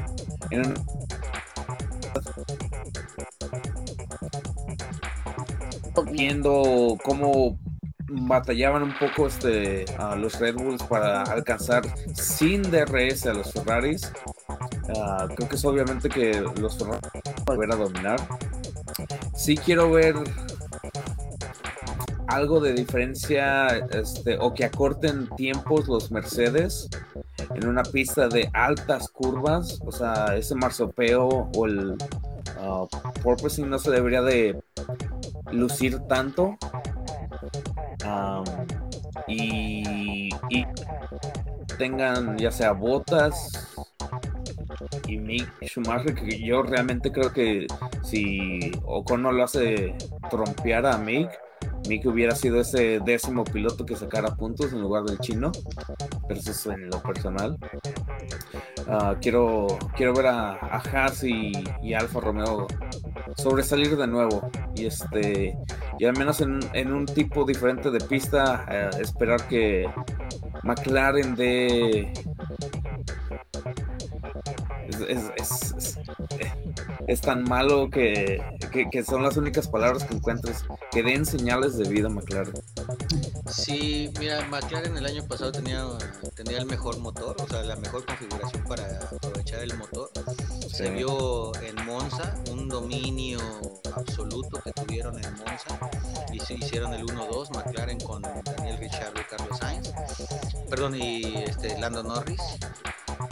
en un- viendo cómo batallaban un poco este, a los Red Bulls para alcanzar sin DRS a los Ferraris. Ah, creo que es obviamente que los Ferraris van a volver a dominar. Sí quiero ver algo de diferencia este, o que acorten tiempos los Mercedes en una pista de altas curvas. O sea, ese marsopeo o el ah, porpoising no se debería de lucir tanto. Y, y tengan ya sea botas y Mick Schumacher, que yo realmente creo que si Ocon no lo hace trompear a Mick, Mick hubiera sido ese décimo piloto que sacara puntos en lugar del chino, pero eso es en lo personal. Ah, quiero, quiero ver a, Haas y, y Alfa Romeo sobresalir de nuevo y este y al menos en, en un tipo diferente de pista eh, esperar que McLaren es- es- es- tan malo que, que- que son las únicas palabras que encuentres que den señales de vida McLaren Sí, mira, McLaren el año pasado tenía, tenía el mejor motor, o sea, la mejor configuración para aprovechar el motor. Se vio en Monza un dominio absoluto que tuvieron en Monza y se hicieron el 1-2 McLaren con Daniel Ricciardo y Carlos Sainz, perdón, y este, Lando Norris.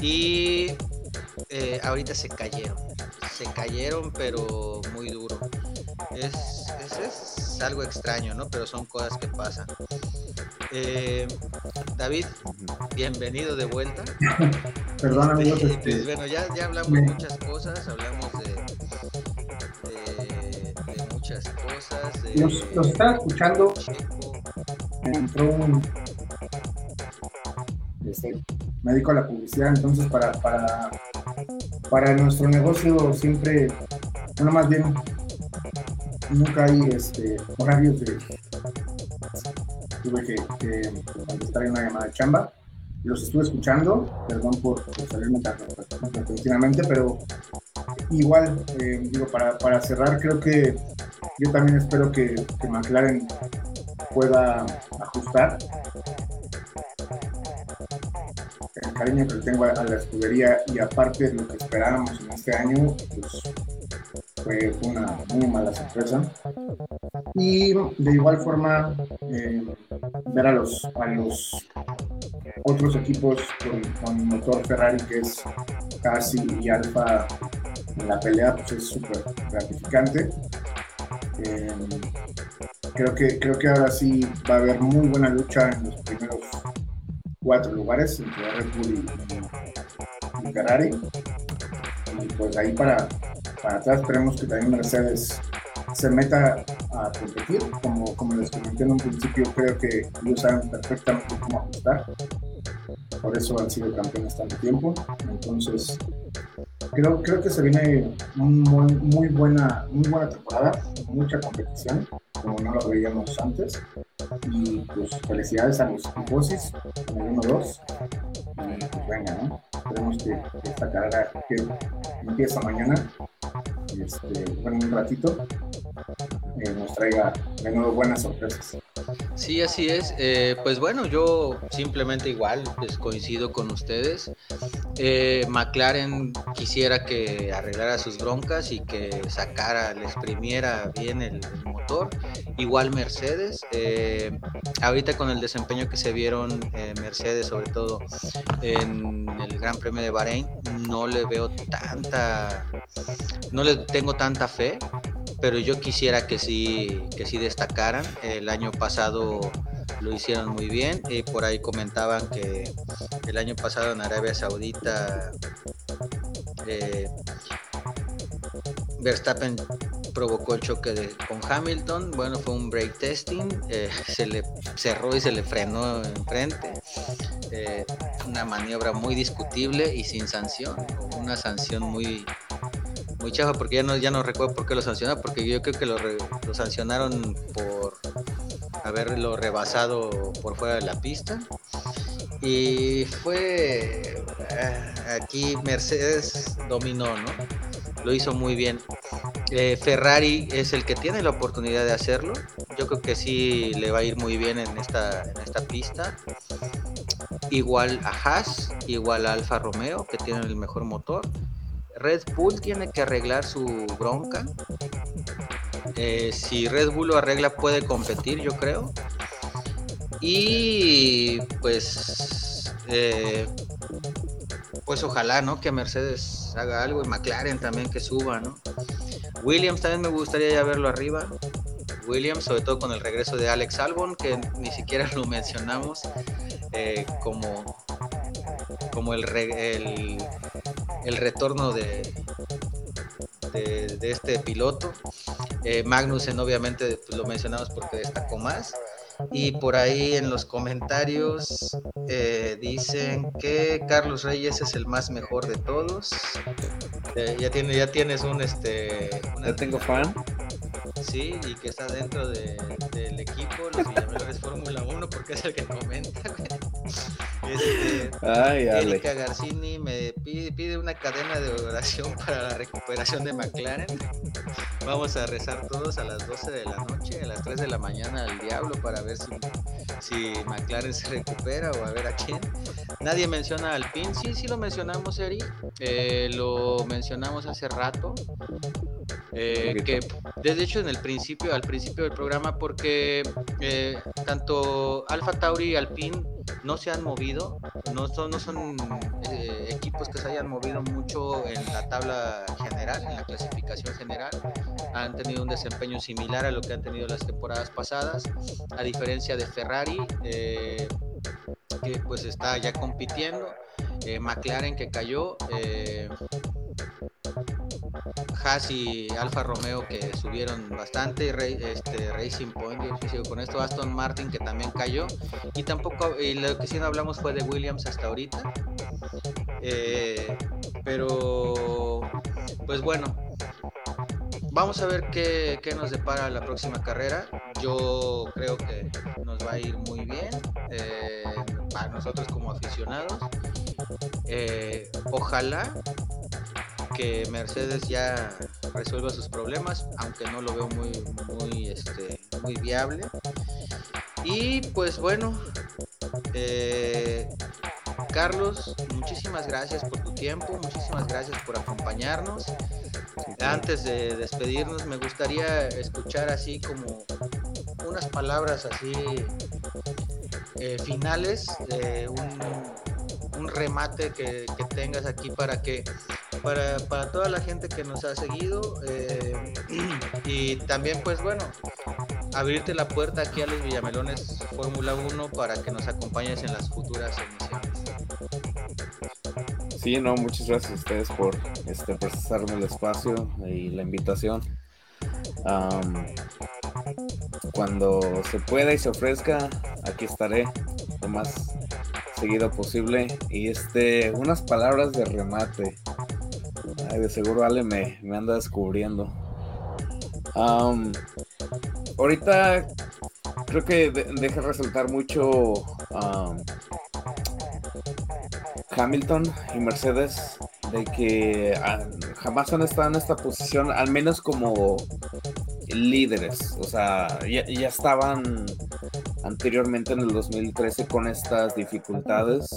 Y eh, ahorita se cayeron, se cayeron, pero muy duro. Es, es, es algo extraño, ¿no? Pero son cosas que pasan. Eh, David, bienvenido de vuelta. Perdón, Este, amigos, pues, este, bueno, ya, ya hablamos de muchas cosas, hablamos de, de, de muchas cosas. De los, los estaba escuchando, Checo. entró un este, me dedico a la publicidad, entonces para, para, para nuestro negocio siempre, bueno, más bien, nunca hay este, horarios de... Tuve que, que contestar en una llamada de chamba. Los estuve escuchando, perdón por, por salirme repentinamente, pero igual, eh, digo, para, para cerrar, creo que yo también espero que, que McLaren pueda ajustar cariño que le tengo a, la escudería y aparte de lo que esperábamos en este año, pues fue, una muy mala sorpresa. Y de igual forma, eh, ver a los, a los otros equipos con, con motor Ferrari, que es casi y Alfa en la pelea, pues es súper gratificante. Eh, creo, que, creo que ahora sí va a haber muy buena lucha en los primeros cuatro lugares entre Red Bull y, y Ferrari. Y pues ahí para, para atrás esperemos que también Mercedes se meta a competir. Como, como les comenté en un principio, creo que ellos saben perfectamente cómo ajustar. por eso han sido campeones tanto tiempo. Entonces, creo, creo que se viene muy, buena, muy buena temporada, mucha competición, como no lo veíamos antes. Y pues felicidades a los en el 1-2. Y pues venga, ¿no? Esperemos que, esta carrera que empieza mañana, este, bueno, un ratito, eh, nos traiga de buenas sorpresas. Sí, así es. Eh, pues bueno, yo simplemente igual pues, coincido con ustedes. Eh, McLaren quisiera que arreglara sus broncas y que sacara, le exprimiera bien el, motor. Igual Mercedes. Eh, ahorita con el desempeño que se vieron Mercedes, sobre todo en el Gran Premio de Bahrein, no le veo tanta, no tengo tanta fe pero yo quisiera que sí, que sí destacaran. El año pasado lo hicieron muy bien y por ahí comentaban que el año pasado en Arabia Saudita eh, Verstappen provocó el choque con Hamilton, bueno, fue un break testing, eh, se le cerró y se le frenó enfrente, eh, una maniobra muy discutible y sin sanción, una sanción muy, muy porque ya no, ya no recuerdo por qué lo sancionaron, porque yo creo que lo, sancionaron por haberlo rebasado por fuera de la pista. Y fue eh, aquí Mercedes dominó, ¿no? Lo hizo muy bien. Eh, Ferrari es el que tiene la oportunidad de hacerlo. Yo creo que sí le va a ir muy bien en esta, en esta pista. Igual a Haas, igual a Alfa Romeo, que tienen el mejor motor. Red Bull tiene que arreglar su bronca. Eh, si Red Bull lo arregla puede competir, yo creo. Y pues, eh, pues ojalá, ¿no? Que Mercedes haga algo y McLaren también que suba, ¿no? Williams también me gustaría ya verlo arriba. Williams, sobre todo con el regreso de Alex Albon, que ni siquiera lo mencionamos eh, como, como el, el, el retorno de, de, este piloto. Eh, Magnussen obviamente pues, lo mencionamos porque destacó más. Y por ahí en los comentarios eh, dicen que Carlos Reyes es el más mejor de todos. Eh, ya, tiene, ya tienes un este. ya tengo fan. Sí, y que está dentro de, del equipo, los Villamelores Fórmula 1, porque es el que comenta. Este, Ay, Erika Garcini me pide, pide, una cadena de oración para la recuperación de McLaren. Vamos a rezar todos a las 12 de la noche, a las 3 de la mañana al diablo para ver si, si McLaren se recupera o a ver a quién. Nadie menciona al PIN, sí, sí lo mencionamos, Eri. Eh, lo mencionamos hace rato. Eh, que desde hecho en el principio, al principio del programa, porque eh, tanto Alfa Tauri y Alpine no se han movido, no son, eh, equipos que se hayan movido mucho en la tabla general, en la clasificación general, han tenido un desempeño similar a lo que han tenido las temporadas pasadas, a diferencia de Ferrari, que pues está ya compitiendo, McLaren que cayó, Haas y Alfa Romeo que subieron bastante, este, Racing Point, con esto, Aston Martin que también cayó, y tampoco, y lo que sí no hablamos fue de Williams hasta ahorita, eh, pero pues bueno, vamos a ver qué, nos depara la próxima carrera, yo creo que nos va a ir muy bien, eh, para nosotros como aficionados, eh, ojalá que Mercedes ya resuelva sus problemas, aunque no lo veo muy, muy, este, muy viable. Y pues bueno, eh, Carlos, muchísimas gracias por tu tiempo, muchísimas gracias por acompañarnos. Antes de despedirnos, me gustaría escuchar así como unas palabras así eh, finales, eh, un, un, remate que, que tengas aquí para que para, para toda la gente que nos ha seguido eh, y también pues bueno, abrirte la puerta aquí a los Villamelones Fórmula 1 para que nos acompañes en las futuras emisiones. Sí, no, muchas gracias a ustedes por este por el espacio y la invitación. cuando se pueda y se ofrezca, aquí estaré. Lo más seguido posible. Y este, unas palabras de remate. De seguro Ale me, me anda descubriendo. Ahorita creo que de- deja resaltar mucho am, Hamilton y Mercedes de que ah, jamás han estado en esta posición, al menos como líderes. O sea, ya, ya estaban anteriormente en el 2013 con estas dificultades,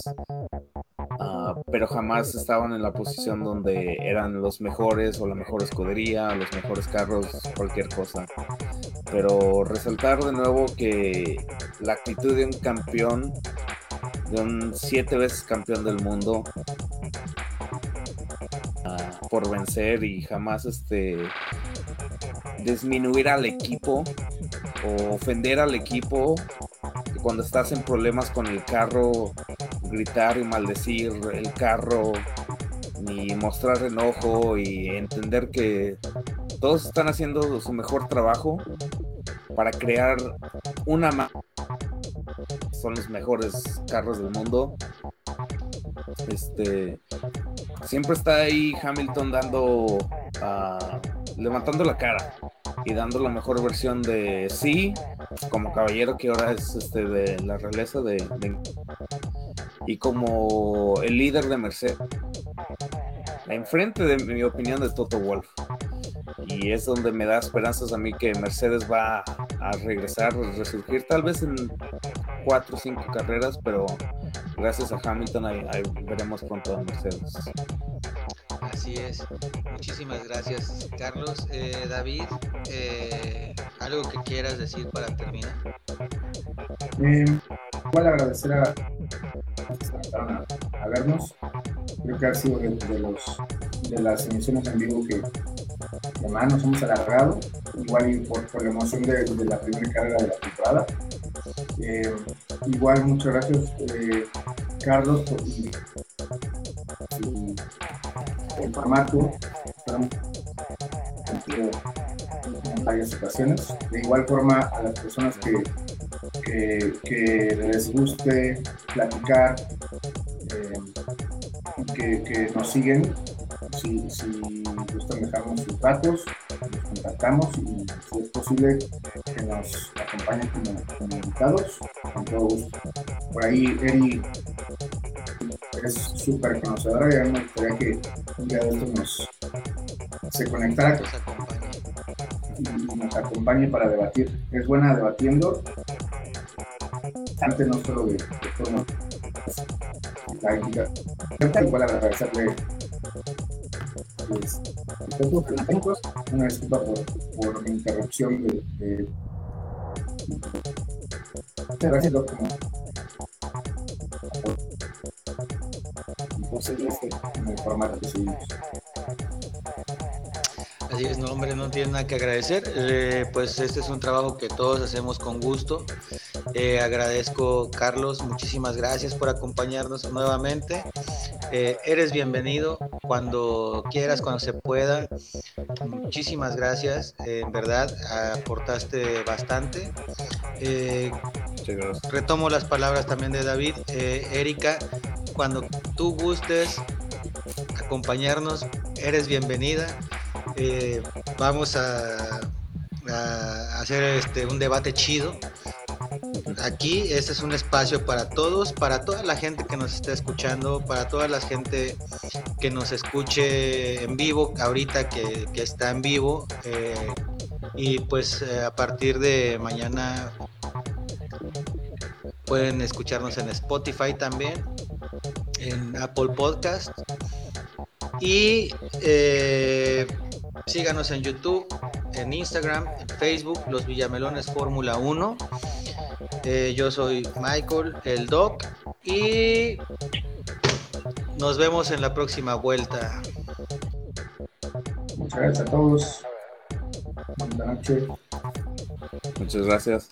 ah, pero jamás estaban en la posición donde eran los mejores o la mejor escudería, los mejores carros, cualquier cosa. Pero resaltar de nuevo que la actitud de un campeón, de un siete veces campeón del mundo, ah, por vencer y jamás este disminuir al equipo o ofender al equipo cuando estás en problemas con el carro gritar y maldecir el carro ni mostrar enojo y entender que todos están haciendo su mejor trabajo para crear una son los mejores carros del mundo. Este siempre está ahí Hamilton dando ah, levantando la cara y dando la mejor versión de sí como caballero que ahora es este de la realeza de, y como el líder de Mercedes enfrente de mi opinión de Toto Wolf y es donde me da esperanzas a mí que Mercedes va a regresar, a resurgir tal vez en cuatro o cinco carreras, pero gracias a Hamilton ahí, ahí veremos pronto a Mercedes. Así es. Muchísimas gracias, Carlos. Eh, David, eh, ¿algo que quieras decir para terminar? Eh, igual agradecer a los que se conectaron a, a vernos. Creo que ha sido de, de los, de las emisiones en vivo que, más nos hemos alargado. Igual por, por la emoción de, de la primera carrera de la temporada. Eh, igual muchas gracias, eh, Carlos, por y el formato. En varias ocasiones. De igual forma, a las personas que que, les guste platicar eh, que, que nos siguen. Si, datos, nos contactamos y si es posible que nos acompañen como, como invitados, con todo gusto. Por ahí Eri es súper conocedora y me gustaría que un día de estos nos se conectara y nos acompañe para debatir. Es buena debatiendo, antes no solo de, de forma la crítica. Igual agradecerle pues, una disculpa por, por interrupción de, de gracias Doc, como y por seguir este en el formato que. Así es, no, hombre, no tiene nada que agradecer. Eh, pues este es un trabajo que todos hacemos con gusto. Eh, agradezco, Carlos, muchísimas gracias por acompañarnos nuevamente. Eh, eres bienvenido cuando quieras, cuando se pueda. Muchísimas gracias, eh, en verdad, aportaste bastante. Eh, retomo las palabras también de David. Eh, Erika, cuando tú gustes acompañarnos, eres bienvenida. Vamos a, a hacer este, un debate chido. Aquí este es un espacio para todos, para toda la gente que nos está escuchando, para toda la gente que nos escuche en vivo, ahorita que, está en vivo. eh, y pues eh, a partir de mañana pueden escucharnos en Spotify también, en Apple Podcast. Y eh, síganos en YouTube, en Instagram, en Facebook, Los Villamelones Fórmula 1. Eh, yo soy Michael, el Doc, y nos vemos en la próxima vuelta. Muchas gracias a todos. Buenas noches. Muchas gracias.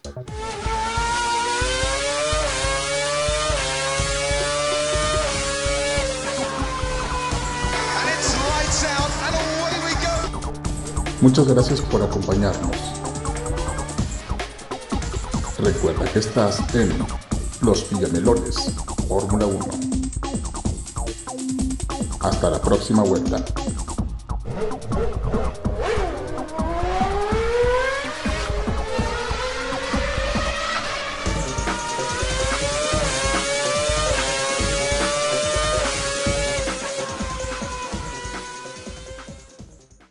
Muchas gracias por acompañarnos. Recuerda que estás en Los Villamelones Fórmula 1. Hasta la próxima vuelta.